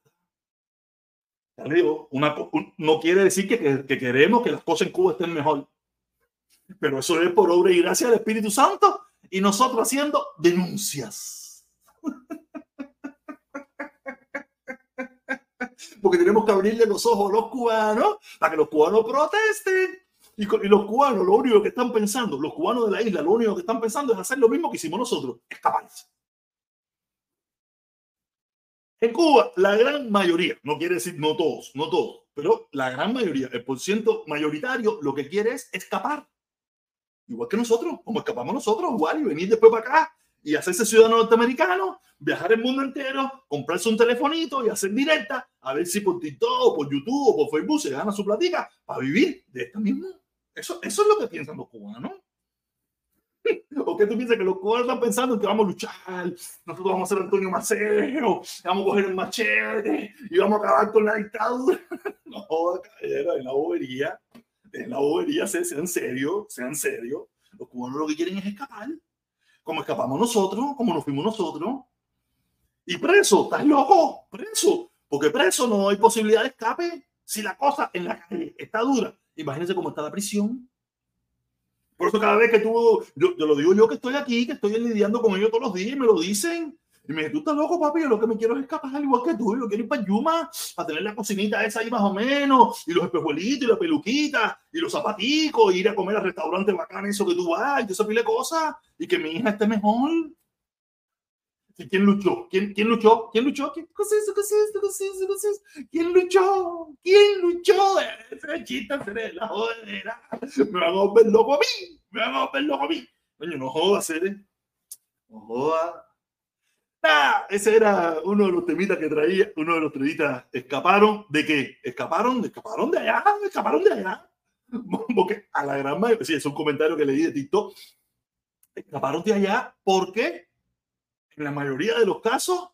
Una, no quiere decir que, que, que, queremos que las cosas en Cuba estén mejor. Pero eso es por obra y gracia del Espíritu Santo y nosotros haciendo denuncias. [LAUGHS] porque tenemos que abrirle los ojos a los cubanos para que los cubanos protesten. Y, los cubanos, lo único que están pensando, los cubanos de la isla, lo único que están pensando es hacer lo mismo que hicimos nosotros, escaparse. En Cuba, la gran mayoría, no quiere decir no todos, no todos, pero la gran mayoría, el porciento mayoritario, lo que quiere es escapar. Igual que nosotros, como escapamos nosotros, igual, y venir después para acá y hacerse ciudadano norteamericano, viajar el mundo entero, comprarse un telefonito y hacer directa, a ver si por TikTok, por YouTube por Facebook se gana su platica para vivir de esta misma. Eso, es lo que piensan los cubanos. [LAUGHS] ¿O qué tú piensas que los cubanos están pensando que vamos a luchar? Nosotros vamos a ser Antonio Maceo, vamos a coger el machete y vamos a acabar con la dictadura. [LAUGHS] No, en la bobería, en la bobería, sean serio, sean serio. Los cubanos lo que quieren es escapar como escapamos nosotros, como nos fuimos nosotros. Y preso, estás loco, preso, porque preso no hay posibilidad de escape. Si la cosa en la calle está dura, imagínense cómo está la prisión. Por eso cada vez que tú, yo, yo, lo digo yo que estoy aquí, que estoy lidiando con ellos todos los días y me lo dicen. Y me dicen, tú estás loco, papi, yo lo que me quiero es escapar igual que tú, yo quiero ir para Yuma, para tener la cocinita esa ahí más o menos, y los espejuelitos, y la peluquita, y los zapaticos, y ir a comer al restaurante bacán, eso que tú vas, y esa pile cosas, y que mi hija esté mejor. ¿Y quién luchó? ¿Quién, quién luchó? ¿Quién luchó? ¿Quién, ¿Quién luchó? ¿Quién luchó? Ese chiste de la jodera. Me van a volver loco a mí. Me van a volver loco a mí. No jodas. No jodas. Ah, ese era uno de los temitas que traía, uno de los temitas. ¿Escaparon de qué? ¿Escaparon? ¿Escaparon de allá? ¿Escaparon de allá? [LAUGHS] Porque a la gran mayoría, sí, es un comentario que leí de TikTok. Escaparon de allá porque en la mayoría de los casos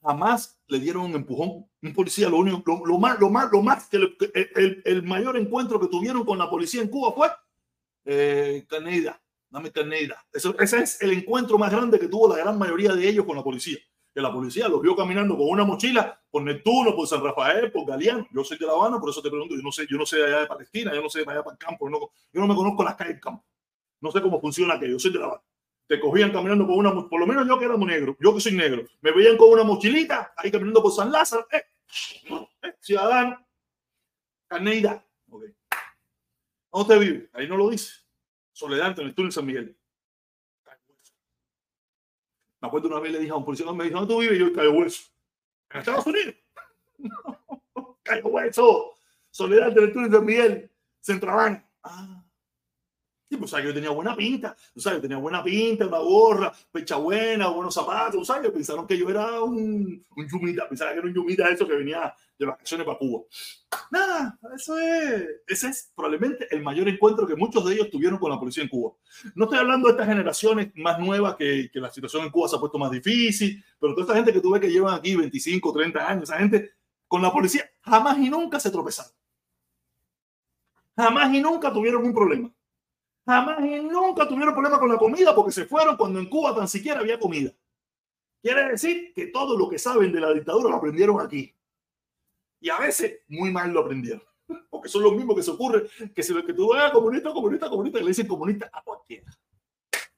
jamás le dieron un empujón. Un policía, lo único, lo, más, lo más, lo más, que el, el, mayor encuentro que tuvieron con la policía en Cuba fue eh, Caneida, Caneida. Eso, ese es el encuentro más grande que tuvo la gran mayoría de ellos con la policía. Que la policía los vio caminando con una mochila por Neptuno, por San Rafael, por Galeán. Yo soy de La Habana, por eso te pregunto. Yo no sé, yo no sé allá de Palestina, yo no sé de allá para el campo. Yo no me conozco las calles del campo. No sé cómo funciona aquello. Yo soy de La Habana te cogían caminando con una, por lo menos yo que era negro, yo que soy negro, me veían con una mochilita ahí caminando por San Lázaro, eh, eh, ciudadano, carneida. Okay. ¿Dónde vive? Ahí no lo dice. Soledad, en el túnel San Miguel. Me acuerdo una vez le dije a un policía, me dijo, ¿dónde tú vives? Y yo, Cayo Hueso. En Estados Unidos. [LAUGHS] Cayo Hueso. Soledad, en el túnel San Miguel. Central Ah. Sí, pues, yo tenía buena pinta, tú sabes, yo tenía buena pinta, una gorra, pecha buena, buenos zapatos, ¿sabes? Pensaron que yo era un, un yumita, pensaron que era un yumita eso que venía de vacaciones para Cuba. Nada, eso es, ese es probablemente el mayor encuentro que muchos de ellos tuvieron con la policía en Cuba. No estoy hablando de estas generaciones más nuevas que, que la situación en Cuba se ha puesto más difícil, pero toda esta gente que tú ves que llevan aquí 25, 30 años, esa gente con la policía jamás y nunca se tropezaron. Jamás y nunca tuvieron un problema jamás y nunca tuvieron problema con la comida porque se fueron cuando en Cuba tan siquiera había comida. Quiere decir que todo lo que saben de la dictadura lo aprendieron aquí. Y a veces muy mal lo aprendieron. [LAUGHS] Porque son los mismos que se ocurre que si lo que tú veas comunista, comunista, comunista, le dicen comunista a cualquiera.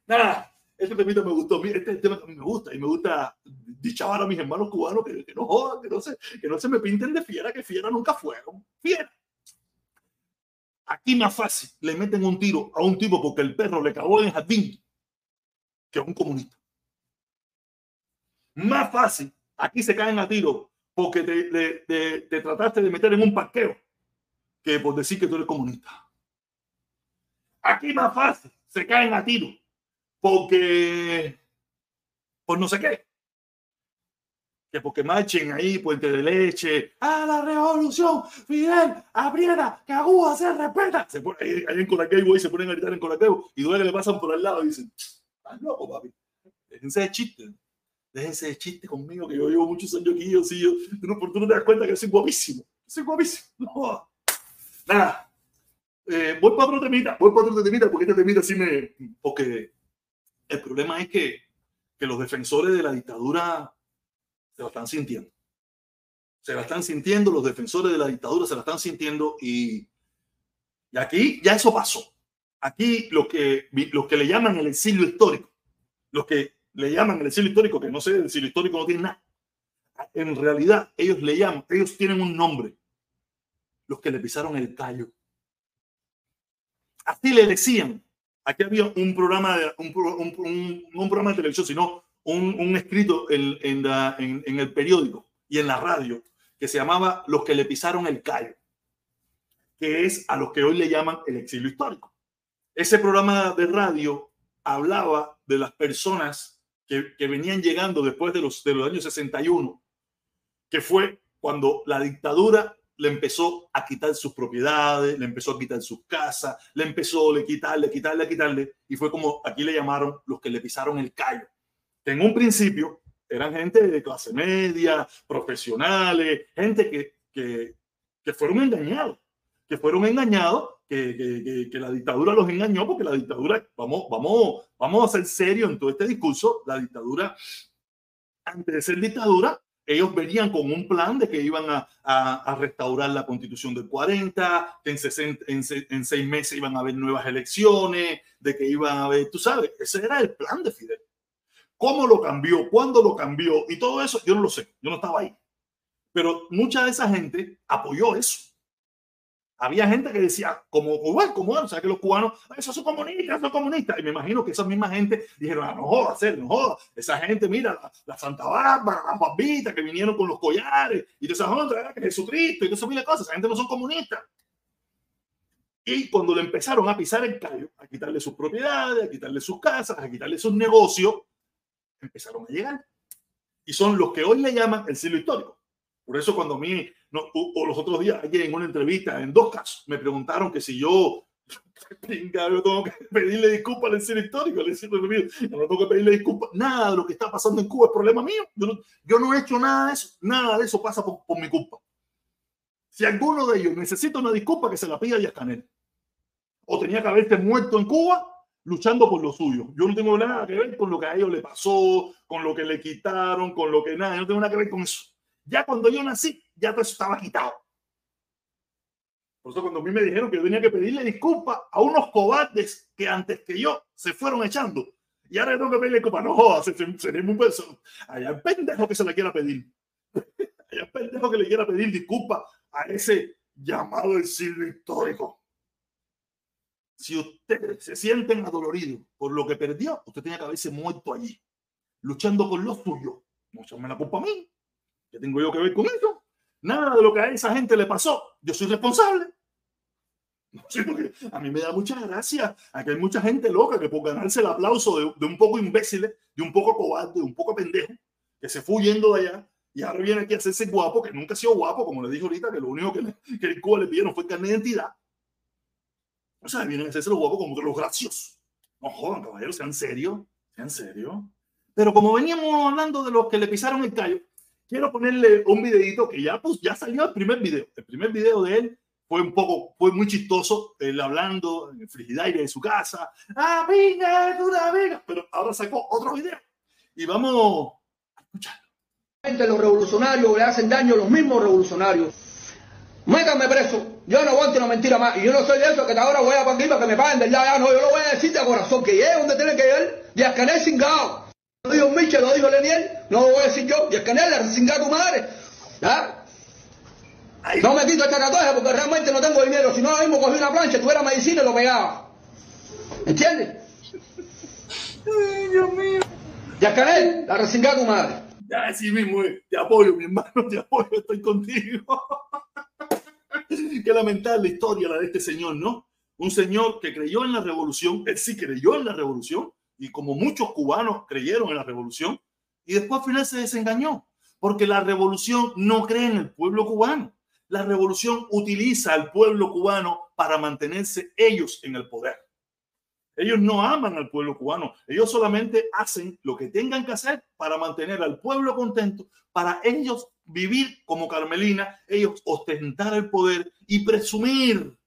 Nada, este temita me gustó, este tema me gusta y me gusta dichabar a mis hermanos cubanos que, que no jodan, que no, se, que no se me pinten de fiera, que fiera nunca fueron. Fiera. Aquí más fácil le meten un tiro a un tipo porque el perro le cagó en el jardín que a un comunista. Más fácil, aquí se caen a tiro porque te, te, trataste de meter en un parqueo que por decir que tú eres comunista. Aquí más fácil, se caen a tiro porque por no sé qué que porque marchen ahí, puente de leche, a la revolución, Fidel, abriera, Aguja se respeta. Se pone, ahí, ahí en Colacao, se ponen a gritar en Colacao y duele le pasan por al lado y dicen, estás loco, papi. Déjense de chiste. Déjense de chiste conmigo, que yo llevo muchos años aquí, yo sí, yo, no, tú no te das cuenta que soy guapísimo. Soy guapísimo. No. Nada. Eh, voy para otro temita, voy para otro temita, porque este temita sí me... Porque el problema es que, que los defensores de la dictadura se la están sintiendo. Se la están sintiendo, los defensores de la dictadura se la están sintiendo y, y aquí ya eso pasó. Aquí lo que, los que le llaman el exilio histórico, los que le llaman el exilio histórico, que no sé, el exilio histórico no tiene nada. En realidad, ellos le llaman, ellos tienen un nombre. Los que le pisaron el tallo. Así le decían. Aquí había un programa de, un, un, un programa de televisión, sino un, escrito en, el periódico y en la radio que se llamaba Los que le pisaron el callo, que es a los que hoy le llaman el exilio histórico. Ese programa de radio hablaba de las personas que, que venían llegando después de los, de los años 61, que fue cuando la dictadura le empezó a quitar sus propiedades, le empezó a quitar sus casas, le empezó a quitarle, quitarle, quitarle, y fue como aquí le llamaron los que le pisaron el callo en un principio eran gente de clase media, profesionales, gente que, que, que fueron engañados, que fueron engañados, que, que, la dictadura los engañó, porque la dictadura, vamos, vamos, vamos a ser serios en todo este discurso, la dictadura, antes de ser dictadura, ellos venían con un plan de que iban a, a, restaurar la constitución del 40, que en, en, en, seis meses iban a haber nuevas elecciones, de que iban a haber, tú sabes, ese era el plan de Fidel. ¿Cómo lo cambió? ¿Cuándo lo cambió? Y todo eso, yo no lo sé, yo no estaba ahí. Pero mucha de esa gente apoyó eso. había gente que decía, como igual, como o sea, que los cubanos, esos son comunistas, son comunistas. Y me imagino que esa misma gente dijeron, ah, no jodas, no jodas. Esa gente, mira, la, Santa Bárbara, las Bambitas que vinieron con los collares y de esas otras, que Jesucristo y todas esas mil cosas. Esa gente no son comunistas. Y cuando le empezaron a pisar el callo, a quitarle sus propiedades, a quitarle sus casas, a quitarle sus negocios, empezaron a llegar. Y son los que hoy le llaman el siglo histórico. Por eso cuando a mí no, o, los otros días, ayer en una entrevista, en dos casos, me preguntaron que si yo, [LAUGHS] yo tengo que pedirle disculpas al ser histórico, le decía, yo no tengo que pedirle disculpas, nada de lo que está pasando en Cuba es problema mío, yo no, yo no he hecho nada de eso, nada de eso pasa por, por, mi culpa. Si alguno de ellos necesita una disculpa, que se la pida a Díaz Canel. O tenía que haberse muerto en Cuba luchando por lo suyo. Yo no tengo nada que ver con lo que a ellos le pasó, con lo que le quitaron, con lo que nada, yo no tengo nada que ver con eso. Ya cuando yo nací, ya todo eso estaba quitado. Por eso cuando a mí me dijeron que yo tenía que pedirle disculpas a unos cobardes que antes que yo se fueron echando. Y ahora tengo que pedirle disculpas. No jodas, sería muy peso. Allá el pendejo que se le quiera pedir. [LAUGHS] Allá el pendejo que le quiera pedir disculpas a ese llamado del siglo histórico. Si ustedes se sienten adoloridos por lo que perdió, usted tenía que haberse muerto allí, luchando por lo suyo. No me la culpa a mí. ¿Qué tengo yo que ver con eso? Nada de lo que a esa gente le pasó, yo soy responsable. a mí me da mucha gracia. Aquí hay mucha gente loca que por ganarse el aplauso de, un poco imbécil, de un poco cobarde, de un poco pendejo, que se fue huyendo de allá y ahora viene aquí a hacerse guapo, que nunca ha sido guapo, como le dije ahorita, que lo único que, le, que el Cuba le pidieron fue carne de identidad. O sea, vienen a hacerse los guapos como que los graciosos. No jodan, caballeros, sean serios, sean serios. Pero como veníamos hablando de los que le pisaron el callo, quiero ponerle un videito que ya, pues, ya salió el primer video. El primer video de él fue un poco, fue muy chistoso, él hablando en el frigidaire de su casa. ¡Ah, venga, la venga! Pero ahora sacó otro video. Y vamos a escucharlo. Los revolucionarios le hacen daño a los mismos revolucionarios. Métame preso. Yo no aguanto una mentira más. Y yo no soy de eso que ahora voy a para que me paguen ya. No, yo lo voy a decir de corazón. Que llegue donde tiene que ir. De Ascanel cingado. Lo dijo Michel, lo dijo Leniel, no lo voy a decir yo. Y el canela, a tu madre. ¿Ya? No me quito esta tatuaje porque realmente no tengo dinero. Si no, ahora mismo cogí una plancha, tuviera medicina y lo pegaba. ¿Entiendes? Ay, Dios mío. Ya Canel, la resinga tu madre. Ya, sí mismo, eh. te apoyo, mi hermano, te apoyo, estoy contigo. [LAUGHS] [LAUGHS] Qué lamentable historia la de este señor, ¿no? Un señor que creyó en la revolución, él sí creyó en la revolución, y como muchos cubanos creyeron en la revolución, y después al final se desengañó, porque la revolución no cree en el pueblo cubano. La revolución utiliza al pueblo cubano para mantenerse ellos en el poder. Ellos no aman al pueblo cubano, ellos solamente hacen lo que tengan que hacer para mantener al pueblo contento, para ellos vivir como Carmelina, ellos ostentar el poder y presumir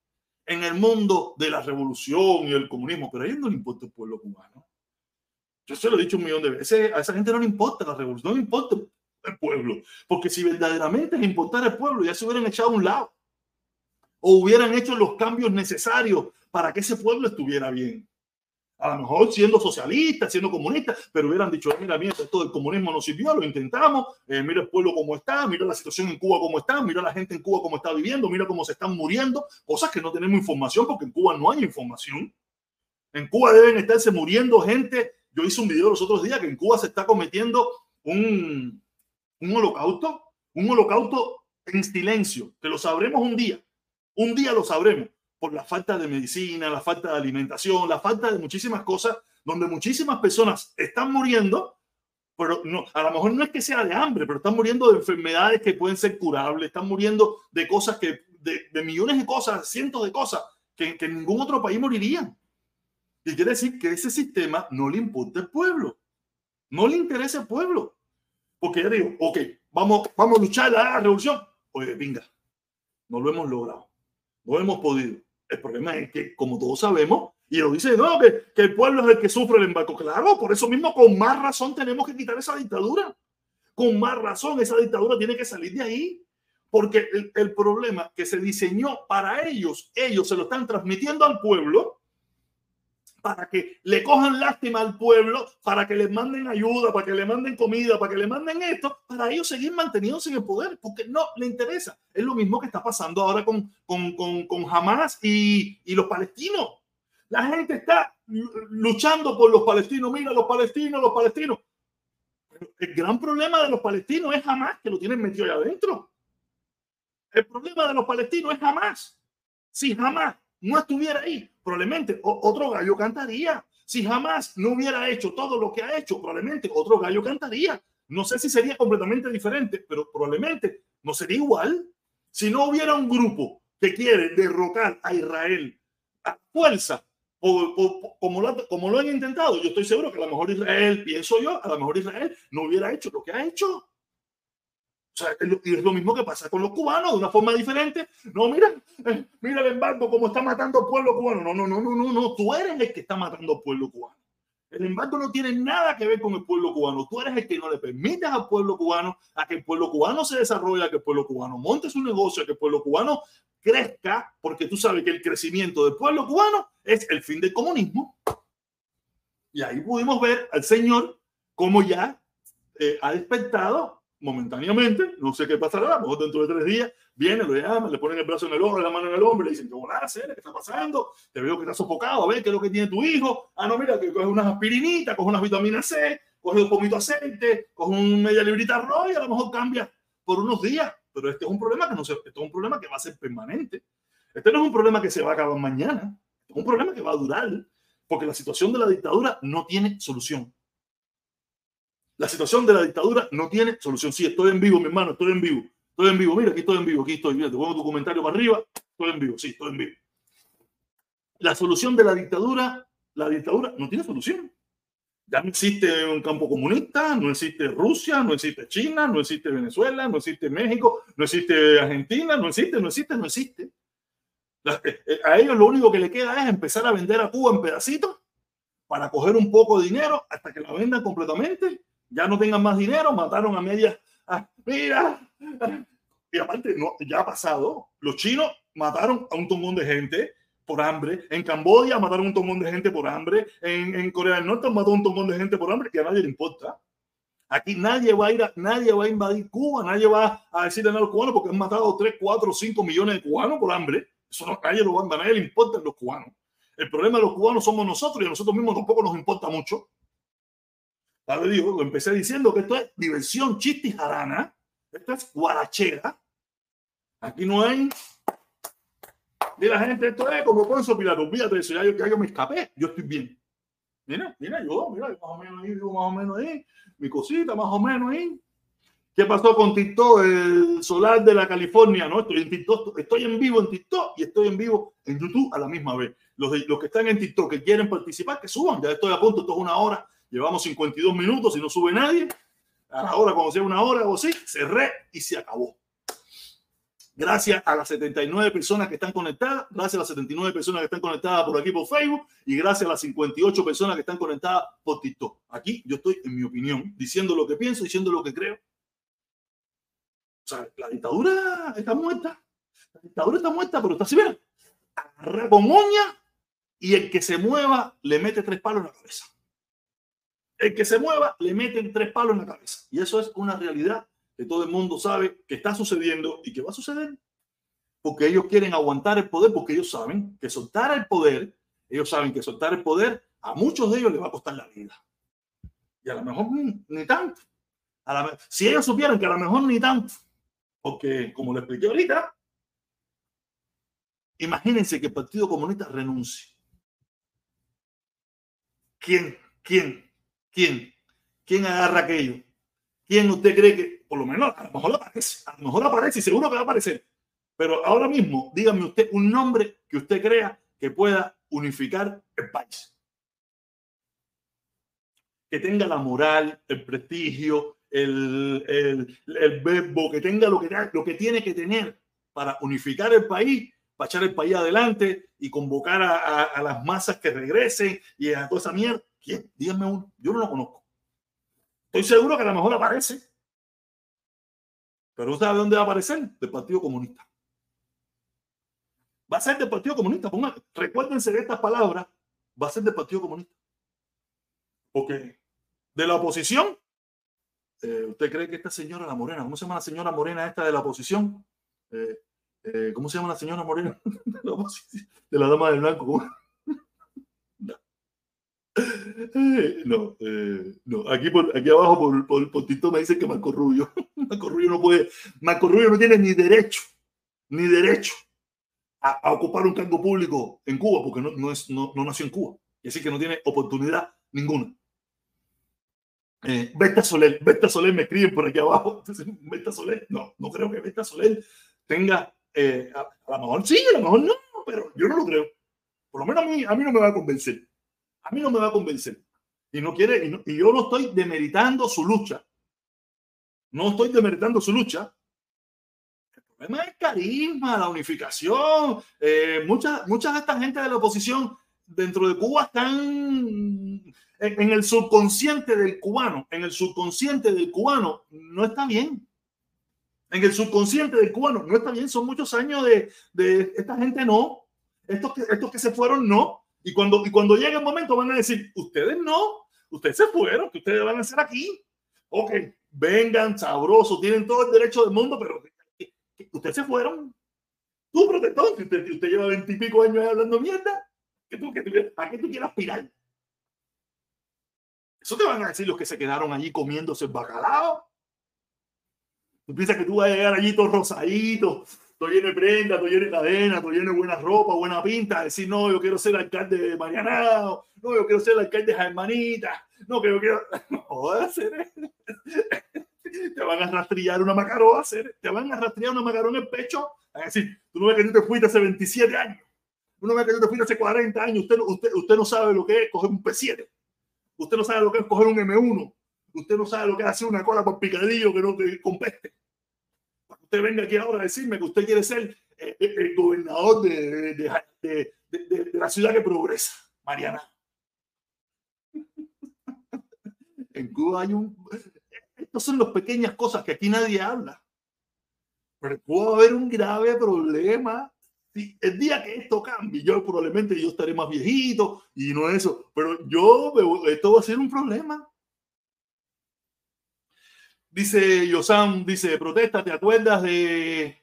en el mundo de la revolución y el comunismo, pero a ellos no les importa el pueblo cubano. Yo se lo he dicho un millón de veces. A esa gente no le importa la revolución, no le importa el pueblo. Porque si verdaderamente les importara el pueblo, ya se hubieran echado a un lado. O hubieran hecho los cambios necesarios para que ese pueblo estuviera bien. A lo mejor siendo socialistas, siendo comunistas, pero hubieran dicho, mira, mira, esto del comunismo no sirvió, lo intentamos, eh, mira el pueblo cómo está, mira la situación en Cuba cómo está, mira la gente en Cuba cómo está viviendo, mira cómo se están muriendo, cosas que no tenemos información porque en Cuba no hay información. En Cuba deben estarse muriendo gente yo hice un video los otros días que en Cuba se está cometiendo un, un holocausto, un holocausto en silencio, que lo sabremos un día. Un día lo sabremos por la falta de medicina, la falta de alimentación, la falta de muchísimas cosas, donde muchísimas personas están muriendo, pero no, a lo mejor no es que sea de hambre, pero están muriendo de enfermedades que pueden ser curables, están muriendo de cosas que, de, de millones de cosas, cientos de cosas que, que en ningún otro país morirían. Y quiere decir que ese sistema no le importa al pueblo. No le interesa al pueblo. Porque ya digo, ok, vamos, vamos a luchar la revolución. Oye, venga, no lo hemos logrado. No hemos podido. El problema es que, como todos sabemos, y lo dice, no, que, el pueblo es el que sufre el embarco. Claro, por eso mismo, con más razón, tenemos que quitar esa dictadura. Con más razón, esa dictadura tiene que salir de ahí. Porque el problema que se diseñó para ellos, ellos se lo están transmitiendo al pueblo para que le cojan lástima al pueblo, para que le manden ayuda, para que le manden comida, para que le manden esto, para ellos seguir manteniéndose en el poder, porque no le interesa. Es lo mismo que está pasando ahora con, con, con, con Hamas y, y los palestinos. La gente está luchando por los palestinos. Mira, los palestinos, los palestinos. El gran problema de los palestinos es Hamas, que lo tienen metido allá adentro. El problema de los palestinos es Hamas. Si Hamas no estuviera ahí, probablemente otro gallo cantaría. Si jamás no hubiera hecho todo lo que ha hecho, probablemente otro gallo cantaría. No sé si sería completamente diferente, pero probablemente no sería igual. Si no hubiera un grupo que quiere derrocar a Israel a fuerza, como, lo, como lo han intentado, yo estoy seguro que a lo mejor Israel, pienso yo, a lo mejor Israel no hubiera hecho lo que ha hecho. O sea, es lo mismo que pasa con los cubanos, de una forma diferente. No, mira, eh, mira el embargo, como está matando al pueblo cubano. No, no, no, no, no, no, tú eres el que está matando al pueblo cubano. El embargo no tiene nada que ver con el pueblo cubano. Tú eres el que no le permites al pueblo cubano a que el pueblo cubano se desarrolle, a que el pueblo cubano monte su negocio, a que el pueblo cubano crezca, porque tú sabes que el crecimiento del pueblo cubano es el fin del comunismo. Y ahí pudimos ver al Señor cómo ya eh, ha despertado momentáneamente, no sé qué pasará, a lo mejor dentro de tres días, viene, lo llama, le ponen el brazo en el hombro, la mano en el hombro, le dicen, ¿qué hacer? ¿Qué está pasando? Te veo que estás sofocado, a ver qué es lo que tiene tu hijo. Ah, no, mira, que coge unas aspirinitas, coge unas vitaminas C, coge un poquito aceite, coge un media librita arroz y a lo mejor cambia por unos días. Pero este es un problema que no se, este es un problema que va a ser permanente. Este no es un problema que se va a acabar mañana, es un problema que va a durar, porque la situación de la dictadura no tiene solución. La situación de la dictadura no tiene solución. Sí, estoy en vivo, mi hermano, estoy en vivo. Estoy en vivo. Mira, aquí estoy en vivo, aquí estoy. Mira, te pongo tu comentario para arriba. Estoy en vivo, sí, estoy en vivo. La solución de la dictadura, la dictadura no tiene solución. Ya no existe un campo comunista, no existe Rusia, no existe China, no existe Venezuela, no existe México, no existe Argentina, no existe, no existe, no existe. Eh, eh, a ellos lo único que le queda es empezar a vender a Cuba en pedacitos para coger un poco de dinero hasta que la vendan completamente ya no tengan más dinero, mataron a media. Ah, mira, y aparte, no, ya ha pasado. Los chinos mataron a un tongón de gente por hambre. En Camboya mataron a un tongón de gente por hambre. En, Corea del Norte mataron a un tongón de gente por hambre que a nadie le importa. Aquí nadie va a ir, a, nadie va a invadir Cuba, nadie va a decirle a los cubanos porque han matado 3, 4, 5 millones de cubanos por hambre. Eso no, nadie lo va a nadie le importa a los cubanos. El problema de los cubanos somos nosotros y a nosotros mismos tampoco nos importa mucho. Ahora digo, lo empecé diciendo que esto es diversión, chiste y jarana. Esto es guarachera. Aquí no hay. De la gente, esto es como Ponzo Pilato. De eso, ya yo, ya yo me escapé. Yo estoy bien. Mira, mira, yo, mira, más o menos ahí, más o menos ahí. Mi cosita, más o menos ahí. ¿Qué pasó con TikTok, el solar de la California? No, estoy en TikTok, estoy en vivo en TikTok y estoy en vivo en YouTube a la misma vez. Los, los que están en TikTok que quieren participar, que suban. Ya estoy a punto, esto es una hora Llevamos 52 minutos y no sube nadie. Ahora, cuando sea una hora o así, cerré y se acabó. Gracias a las 79 personas que están conectadas, gracias a las 79 personas que están conectadas por aquí por Facebook y gracias a las 58 personas que están conectadas por TikTok. Aquí yo estoy, en mi opinión, diciendo lo que pienso, diciendo lo que creo. O sea, la dictadura está muerta. La dictadura está muerta, pero está así, mira, agarra con uña y el que se mueva le mete tres palos en la cabeza el que se mueva le meten tres palos en la cabeza. Y eso es una realidad que todo el mundo sabe que está sucediendo y que va a suceder. Porque ellos quieren aguantar el poder, porque ellos saben que soltar el poder, ellos saben que soltar el poder a muchos de ellos les va a costar la vida. Y a lo mejor ni, tanto. si ellos supieran que a lo mejor ni tanto, porque como le expliqué ahorita, imagínense que el Partido Comunista renuncie. ¿Quién? ¿Quién? ¿Quién? ¿Quién agarra aquello? ¿Quién usted cree que, por lo menos, a lo mejor aparece, a lo mejor aparece y seguro que va a aparecer? Pero ahora mismo, dígame usted un nombre que usted crea que pueda unificar el país. Que tenga la moral, el prestigio, el, el, verbo, que tenga lo que, lo que tiene que tener para unificar el país, para echar el país adelante y convocar a, a las masas que regresen y a toda esa mierda. ¿Quién? Díganme uno. Yo no lo conozco. Estoy seguro que a lo mejor aparece. Pero ¿sabe dónde va a aparecer? Del Partido Comunista. Va a ser del Partido Comunista. recuérdense de estas palabras. va a ser del Partido Comunista. Porque de la oposición, eh, ¿usted cree que esta señora, la morena, ¿cómo se llama la señora morena esta de la oposición? Eh, eh, ¿Cómo se llama la señora morena [LAUGHS] de la, de la dama del blanco? No, no, no. Aquí, por, aquí abajo por, por, por Tito me dicen que Marco Rubio, [LAUGHS] Marco Rubio no puede, Marco Rubio no tiene ni derecho, ni derecho a, ocupar un cargo público en Cuba porque no, no, es, no, no nació en Cuba. Y así que no tiene oportunidad ninguna. Eh, Beta Soler, Beta Soler me escriben por aquí abajo. [LAUGHS] Beta Soler, no, no creo que Beta Soler tenga, eh, a, lo mejor sí, a lo mejor no, pero yo no lo creo. Por lo menos a mí, a mí no me va a convencer. A mí no me va a convencer. Y no quiere, y, y yo no estoy demeritando su lucha. No estoy demeritando su lucha. El problema es el carisma, la unificación. Eh, muchas, muchas de esta gente de la oposición dentro de Cuba están en el subconsciente del cubano, en el subconsciente del cubano, no está bien. En el subconsciente del cubano no está bien. Son muchos años de, de esta gente no. Estos que, estos que se fueron no. Y cuando, y cuando llegue el momento van a decir, ustedes no, ustedes se fueron, que ustedes van a hacer aquí. Ok, vengan, sabrosos, tienen todo el derecho del mundo, pero ustedes se fueron. Tú, protector, usted, usted lleva veintipico años hablando mierda, que tú, que ¿a qué tú quieres aspirar? Eso te van a decir los que se quedaron allí comiéndose el bacalao. Tú piensas que tú vas a llegar allí todo rosadito, todo lleno de prenda, todo lleno de cadena, todo lleno buena ropa, buena pinta, decir, no, yo quiero ser alcalde de Marianao, no, yo quiero ser alcalde de Germanita, no, que yo quiero... [LAUGHS] No, [LAUGHS] hacer te van a rastrillar una macaroa, te van a rastrillar una macarón en el pecho, a decir, tú no ves que tú te fuiste hace 27 años, tú no ves que tú te fuiste hace 40 años, usted, usted, usted no sabe lo que es coger un P7 Usted no sabe lo que es coger un M1. Usted no sabe lo que es hacer una cola por picadillo que no te compeste. Usted venga aquí ahora a decirme que usted quiere ser eh, eh, el gobernador de, de, de, la ciudad que progresa, Mariana. [LAUGHS] En Cuba hay un... Estas son las pequeñas cosas que aquí nadie habla. Pero en Cuba va a haber un grave problema Sí, el día que esto cambie, yo probablemente yo estaré más viejito y no eso, pero yo, esto va a ser un problema. Dice Yosam, dice, protesta, ¿te acuerdas de...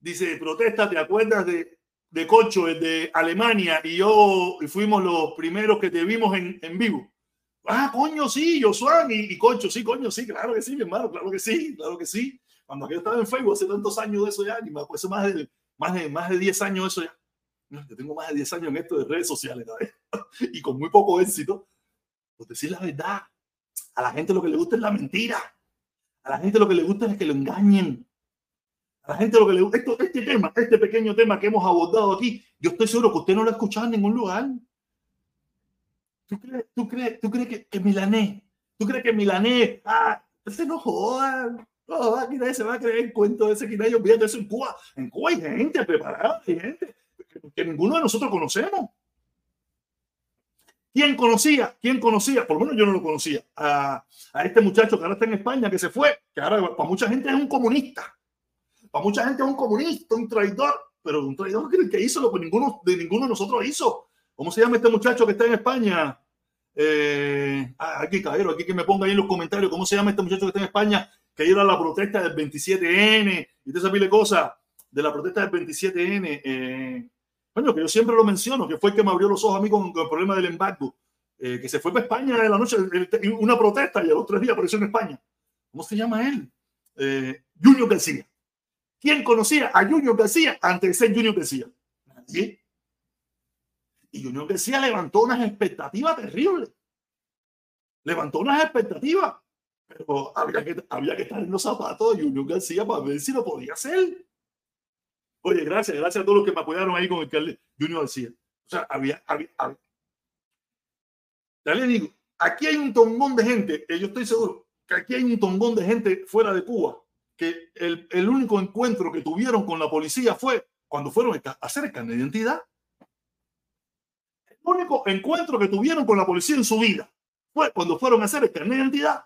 Dice, protesta, ¿te acuerdas de, de Cocho, el de Alemania? Y yo y fuimos los primeros que te vimos en, en vivo. Ah, coño, sí, Josuán y, y Concho, sí, coño, sí, claro que sí, mi hermano, claro que sí, claro que sí. Cuando aquello estaba en Facebook hace tantos años de eso ya, ni me más de más de, más de 10 años eso ya. Yo tengo más de 10 años en esto de redes sociales [LAUGHS] y con muy poco éxito. Pues decir la verdad. A la gente lo que le gusta es la mentira. A la gente lo que le gusta es que lo engañen. A la gente lo que le gusta, este tema, este pequeño tema que hemos abordado aquí, yo estoy seguro que usted no lo ha escuchado en ningún lugar. ¿Tú crees, tú crees, tú crees que, que tú crees que Milané, ah, se no joda, no, aquí nadie se va a creer el cuento de ese que nadie olvida eso en Cuba. En Cuba hay gente preparada, hay gente que, ninguno de nosotros conocemos. ¿Quién conocía? ¿Quién conocía? Por lo menos yo no lo conocía. A, este muchacho que ahora está en España, que se fue, que ahora para mucha gente es un comunista. Para mucha gente es un comunista, un traidor, pero un traidor que, hizo lo que ninguno de ninguno de nosotros hizo. ¿Cómo se llama este muchacho que está en España? Eh, ah, aquí, caballero, aquí que me ponga ahí en los comentarios cómo se llama este muchacho que está en España que era la protesta del 27N y de esa pile cosas de la protesta del 27N. Eh, que yo siempre lo menciono, que fue el que me abrió los ojos a mí con, el problema del embargo, eh, que se fue para España de la noche, una protesta y a los tres días apareció en España. ¿Cómo se llama él? Eh, Junior García. ¿Quién conocía a Junior García antes de ser Junior García? Nadie. Y Junior García levantó unas expectativas terribles. Levantó unas expectativas pero había que, había que estar en los zapatos de Junior García para ver si lo podía hacer. Oye, gracias, gracias a todos los que me apoyaron ahí con el Junior García. O sea, había, había, Ya le digo, aquí hay un tongón de gente, que yo estoy seguro que aquí hay un tongón de gente fuera de Cuba, que el, el único encuentro que tuvieron con la policía fue cuando fueron a hacer el de identidad. El único encuentro que tuvieron con la policía en su vida fue cuando fueron a hacer el carnet de identidad.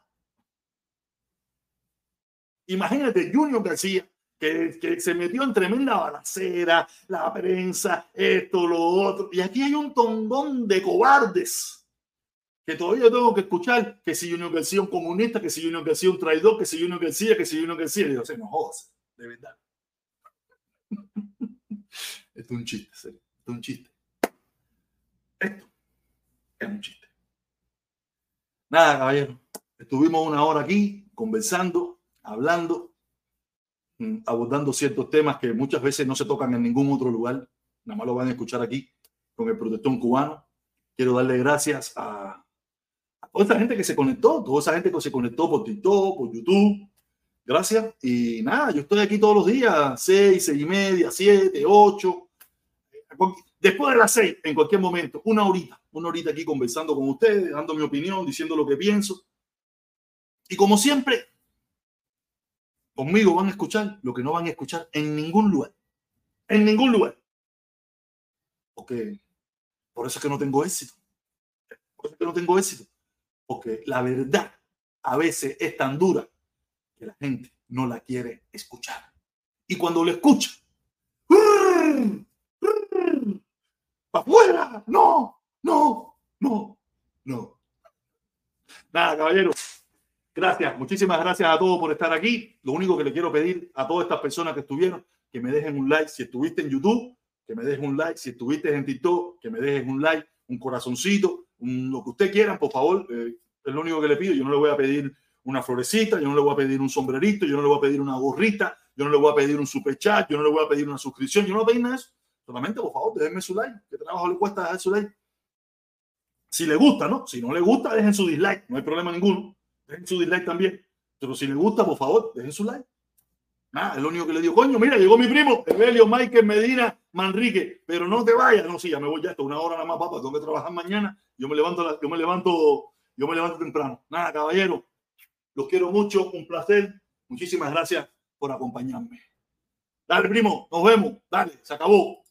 Imagínate, Junior García, que, se metió en tremenda balacera, la prensa, esto, lo otro. Y aquí hay un tondón de cobardes que todavía tengo que escuchar que si Junior García es un comunista, que si Junior García es un traidor, que si Junior García, que si Junior García. Y yo, se no jodas, de verdad. [LAUGHS] Esto es un chiste, serio. Esto es un chiste. Esto es un chiste. Nada, caballero. Estuvimos una hora aquí conversando, hablando, abordando ciertos temas que muchas veces no se tocan en ningún otro lugar. Nada más lo van a escuchar aquí con el protestón cubano. Quiero darle gracias a, a toda esa gente que se conectó, toda esa gente que se conectó por TikTok, por YouTube. Gracias. Y nada, yo estoy aquí todos los días, seis, seis y media, siete, ocho. Después de las seis, en cualquier momento, una horita, una horita aquí conversando con ustedes, dando mi opinión, diciendo lo que pienso. Y como siempre, conmigo van a escuchar lo que no van a escuchar en ningún lugar. En ningún lugar. Porque por eso es que no tengo éxito. Por eso es que no tengo éxito. Porque la verdad a veces es tan dura que la gente no la quiere escuchar. Y cuando lo escucha, ¡para afuera! ¡No! ¡No! ¡No! ¡No! Nada, caballeros. Gracias, muchísimas gracias a todos por estar aquí. Lo único que le quiero pedir a todas estas personas que estuvieron, que me dejen un like. Si estuviste en YouTube, que me dejen un like. Si estuviste en TikTok, que me dejen un like, un corazoncito, lo que usted quiera, por favor. Eh, es lo único que le pido. Yo no le voy a pedir una florecita, yo no le voy a pedir un sombrerito, yo no le voy a pedir una gorrita, yo no le voy a pedir un super chat, yo no le voy a pedir una suscripción, yo no voy a pedir nada de eso. Solamente, por favor, déjenme su like. ¿Qué trabajo le cuesta dejar su like? Si le gusta, ¿no? Si no le gusta, dejen su dislike. No hay problema ninguno dejen su dislike también. Pero si les gusta, por favor, dejen su like. Nada, es lo único que le digo, coño, mira, llegó mi primo, Evelio Michael Medina Manrique, pero no te vayas, no, sí, ya me voy ya, esto una hora nada más, papá, tengo que trabajar mañana, yo me levanto, yo me levanto, yo me levanto temprano. Nada, caballero, los quiero mucho, un placer, muchísimas gracias por acompañarme. Dale, primo, nos vemos, dale, se acabó.